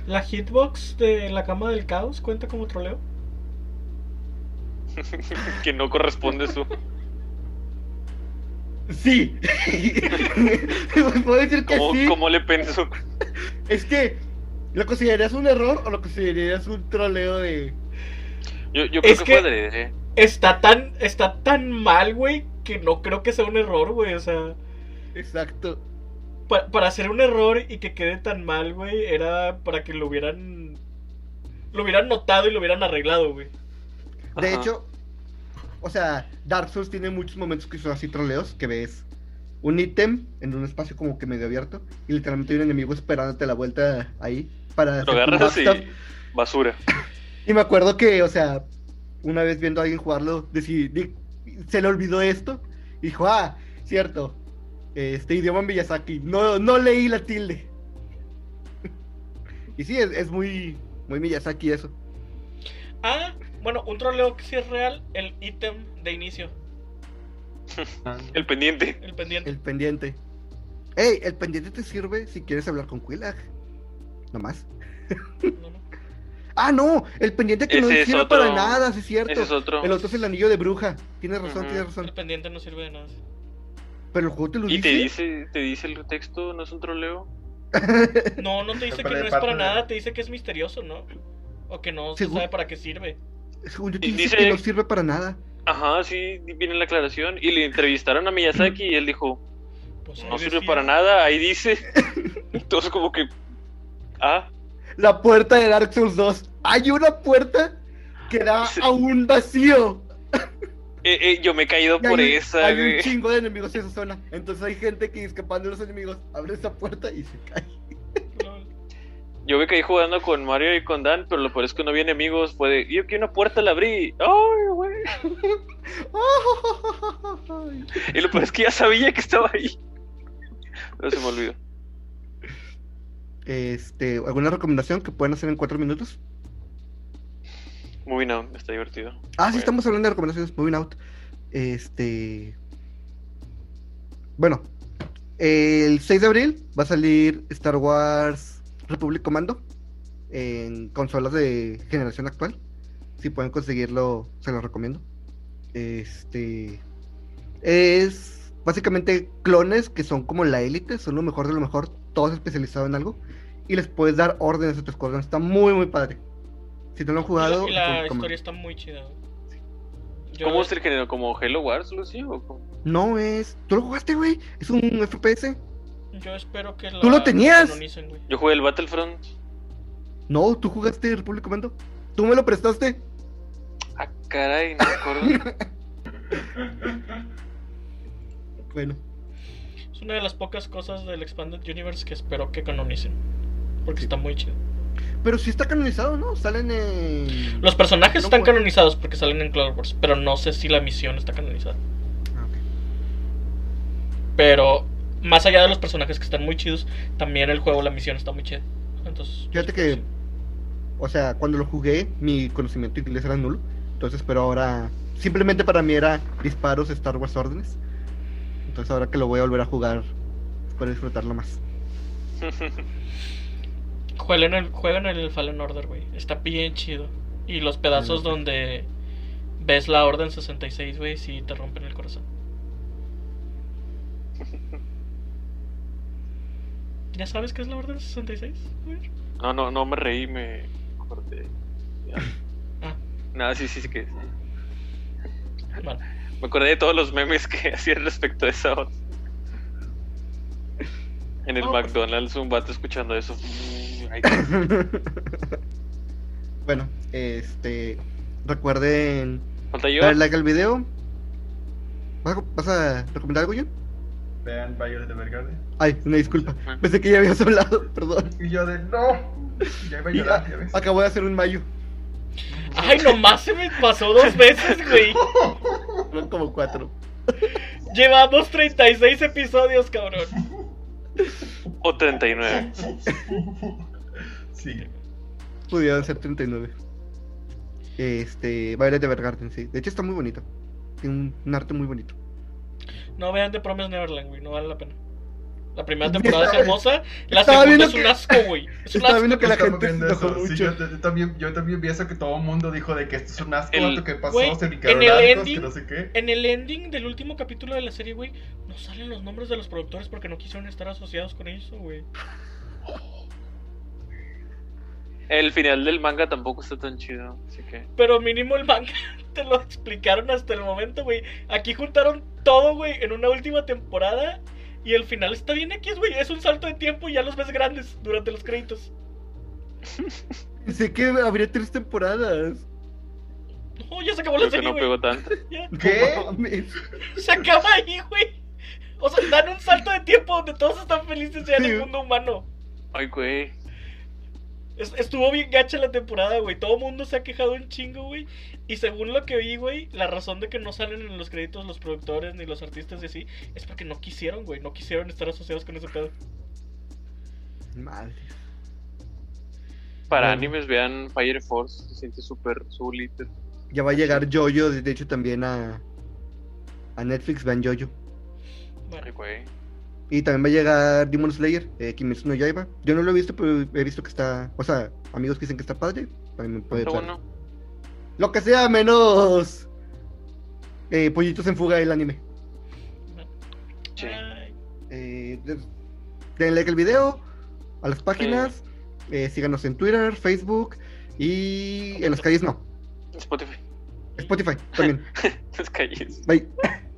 ¿La hitbox de la cama del caos cuenta como troleo? [laughs] que no corresponde su. Sí. [laughs] Puedo decir que ¿Cómo, sí. cómo le pensó? Es que, ¿lo considerarías un error o lo considerarías un troleo de. Yo, yo creo Es que, que- fue adrede. Está tan, está tan mal, güey, que no creo que sea un error, güey. O sea, Exacto. pa- para hacer un error y que quede tan mal, güey, era para que lo hubieran. Lo hubieran notado y lo hubieran arreglado, güey. De Ajá. hecho, o sea, Dark Souls tiene muchos momentos que son así troleos, que ves un ítem en un espacio como que medio abierto y literalmente hay un enemigo esperándote a la vuelta ahí para Lo agarras y. Basura. [laughs] Y me acuerdo que, o sea, una vez viendo a alguien jugarlo, di- se le olvidó esto y dijo, ah, cierto, este idioma Miyazaki, no, no leí la tilde. [laughs] y sí, es, es muy, muy Miyazaki eso. Ah, bueno, un troleo que sí es real, el ítem de inicio, [laughs] El pendiente. el pendiente. El pendiente. Ey, el pendiente te sirve si quieres hablar con Quillag. Nomás. No, no. [laughs] Ah, no, el pendiente que no Ese sirve otro- para nada, sí es cierto. Ese es otro. El otro es el anillo de bruja. Tienes razón, tienes El razón. pendiente no sirve de nada. Pero el juego te lo Y dice. te dice, te dice el texto, ¿no es un troleo? [laughs] No, no te dice que no es para nada, te dice que es misterioso, ¿no? O que no se sabe para qué sirve. Según yo te Y dice, dice- que no sirve para nada. Ajá, sí, viene la aclaración. Y le entrevistaron a Miyazaki y él dijo, Pues no sirve decía. para nada, ahí dice. [laughs] Entonces como que... Ah, La puerta de Dark Souls 2. Hay una puerta que da Sí. a un vacío. eh, eh, yo me he caído Y por hay, esa, hay un güey. chingo de enemigos en esa zona. Entonces hay gente que escapando de los enemigos abre esa puerta y se cae. Yo me caí jugando con Mario y con Dan, pero lo peor es que no había enemigos. Fue de, yo que una puerta la abrí. ¡Ay, güey! [laughs] Y lo peor es que ya sabía que estaba ahí. Pero se me olvidó. Este, ¿alguna recomendación que pueden hacer en cuatro minutos? Moving on, está divertido. Ah, sí, estamos hablando de recomendaciones. Moving out. Este. Bueno, el 6 de abril va a salir Star Wars Republic Commando en consolas de generación actual. Si pueden conseguirlo, se los recomiendo. Este. Es básicamente clones que son como la élite, son lo mejor de lo mejor, todos especializados en algo. Y les puedes dar órdenes a tu escuadrón. Está muy, muy padre. Si no lo han jugado, la, y la Republic Commando. historia está muy chida. güey. Yo- ¿Cómo es el género? ¿Como Hello Wars, Lucy? ¿O cómo? No es. ¿Tú lo jugaste, güey? Es un FPS. Yo espero que la ¿Tú lo tenías? Yo jugué el Battlefront. No, tú jugaste Republic Commando. Tú me lo prestaste. Ah, caray, no me acuerdo. [laughs] Bueno, Es una de las pocas cosas del Expanded Universe que espero que canonicen. Porque está muy chido. pero sí está canonizado, ¿no? Salen en. Los personajes No, están pues. canonizados porque salen en Cloud Wars, pero no sé si la misión está canonizada. Ah, ok. Pero más allá de los personajes que están muy chidos, también el juego, la misión está muy chida. Entonces, Fíjate que, o sea, cuando lo jugué, mi conocimiento inglés era nulo. Entonces, pero ahora, simplemente para mí era disparos, Star Wars órdenes. Entonces, ahora que lo voy a volver a jugar, espero disfrutarlo más. [laughs] jueguen el, jueguen el Fallen Order, güey. Está bien chido. Y los pedazos donde ves la Orden 66, güey, sí te rompen el corazón. ¿Ya sabes qué es la Orden 66? güey? No, no, no me reí, me acordé. Ya. [laughs] Ah, Nada, sí, sí, sí que. bueno. Me acordé de todos los memes que [laughs] hacían respecto a esa voz. En el Oh. McDonald's, un vato escuchando eso. Ay, [laughs] bueno, este. Recuerden Falta yo. darle like al video. ¿Vas a, vas a recomendar algo, John? Vean Violet Evergarden. Ay, una disculpa. Pensé que ya habías hablado, [laughs] perdón. Y yo de no. Ya iba a llorar, ya ves. acabo de hacer un mayo. Ay, nomás se me pasó dos veces, güey. [laughs] Fueron como cuatro. Llevamos 36 episodios, cabrón. O 39. Sí. Pudieron ser 39. Este, Violet Evergarden, sí. De hecho está muy bonito. Tiene un, un arte muy bonito. No vean The Promised Neverland, güey. No vale la pena. La primera temporada es hermosa. La segunda es un que- asco, güey. [laughs] Es un asco. viendo que la gente se viendo enojó eso. Sí, mucho. yo, yo también, yo también vi eso que todo el mundo dijo de que esto es un asco, El- lo que pasó, Güey, se en el arcos, ending- que no sé qué. En el ending del último capítulo de la serie, güey, no salen los nombres de los productores porque no quisieron estar asociados con eso, güey. [laughs] El final del manga tampoco está tan chido. Así que. Pero mínimo el manga [laughs] te lo explicaron hasta el momento, güey. Aquí juntaron todo, güey, en una última temporada. Y el final está bien X, güey. Es un salto de tiempo y ya los ves grandes durante los créditos. [laughs] Sé que habría tres temporadas. No, ya se acabó la Creo que serie, no güey. pegó tanto. [laughs] ¿Qué? No. Se acaba ahí, güey. O sea, dan un salto de tiempo donde todos están felices ya en Sí. el mundo humano. Ay, güey. Es- estuvo bien gacha la temporada, güey. Todo el mundo se ha quejado un chingo, güey. Y según lo que vi, güey, la razón de que no salen en los créditos los productores ni los artistas y así es porque no quisieron, güey. No quisieron estar asociados con ese pedo. Madre. Para Bueno. animes, vean Fire Force. Se siente súper solito. Ya va a llegar Jojo, de hecho también a, a Netflix, vean Jojo. Bueno, Ay, güey. Y también va a llegar Demon Slayer, eh, Kimetsu no Yaiba. Yo no lo he visto, pero he visto que está, o sea, amigos que dicen que está padre. También me puede bueno. Lo que sea menos eh, pollitos en fuga el anime. Sí. Eh, de- denle like al video, a las páginas, eh, síganos en Twitter, Facebook y en las calles no. Spotify. Spotify también. [laughs] Las calles. Bye. [laughs]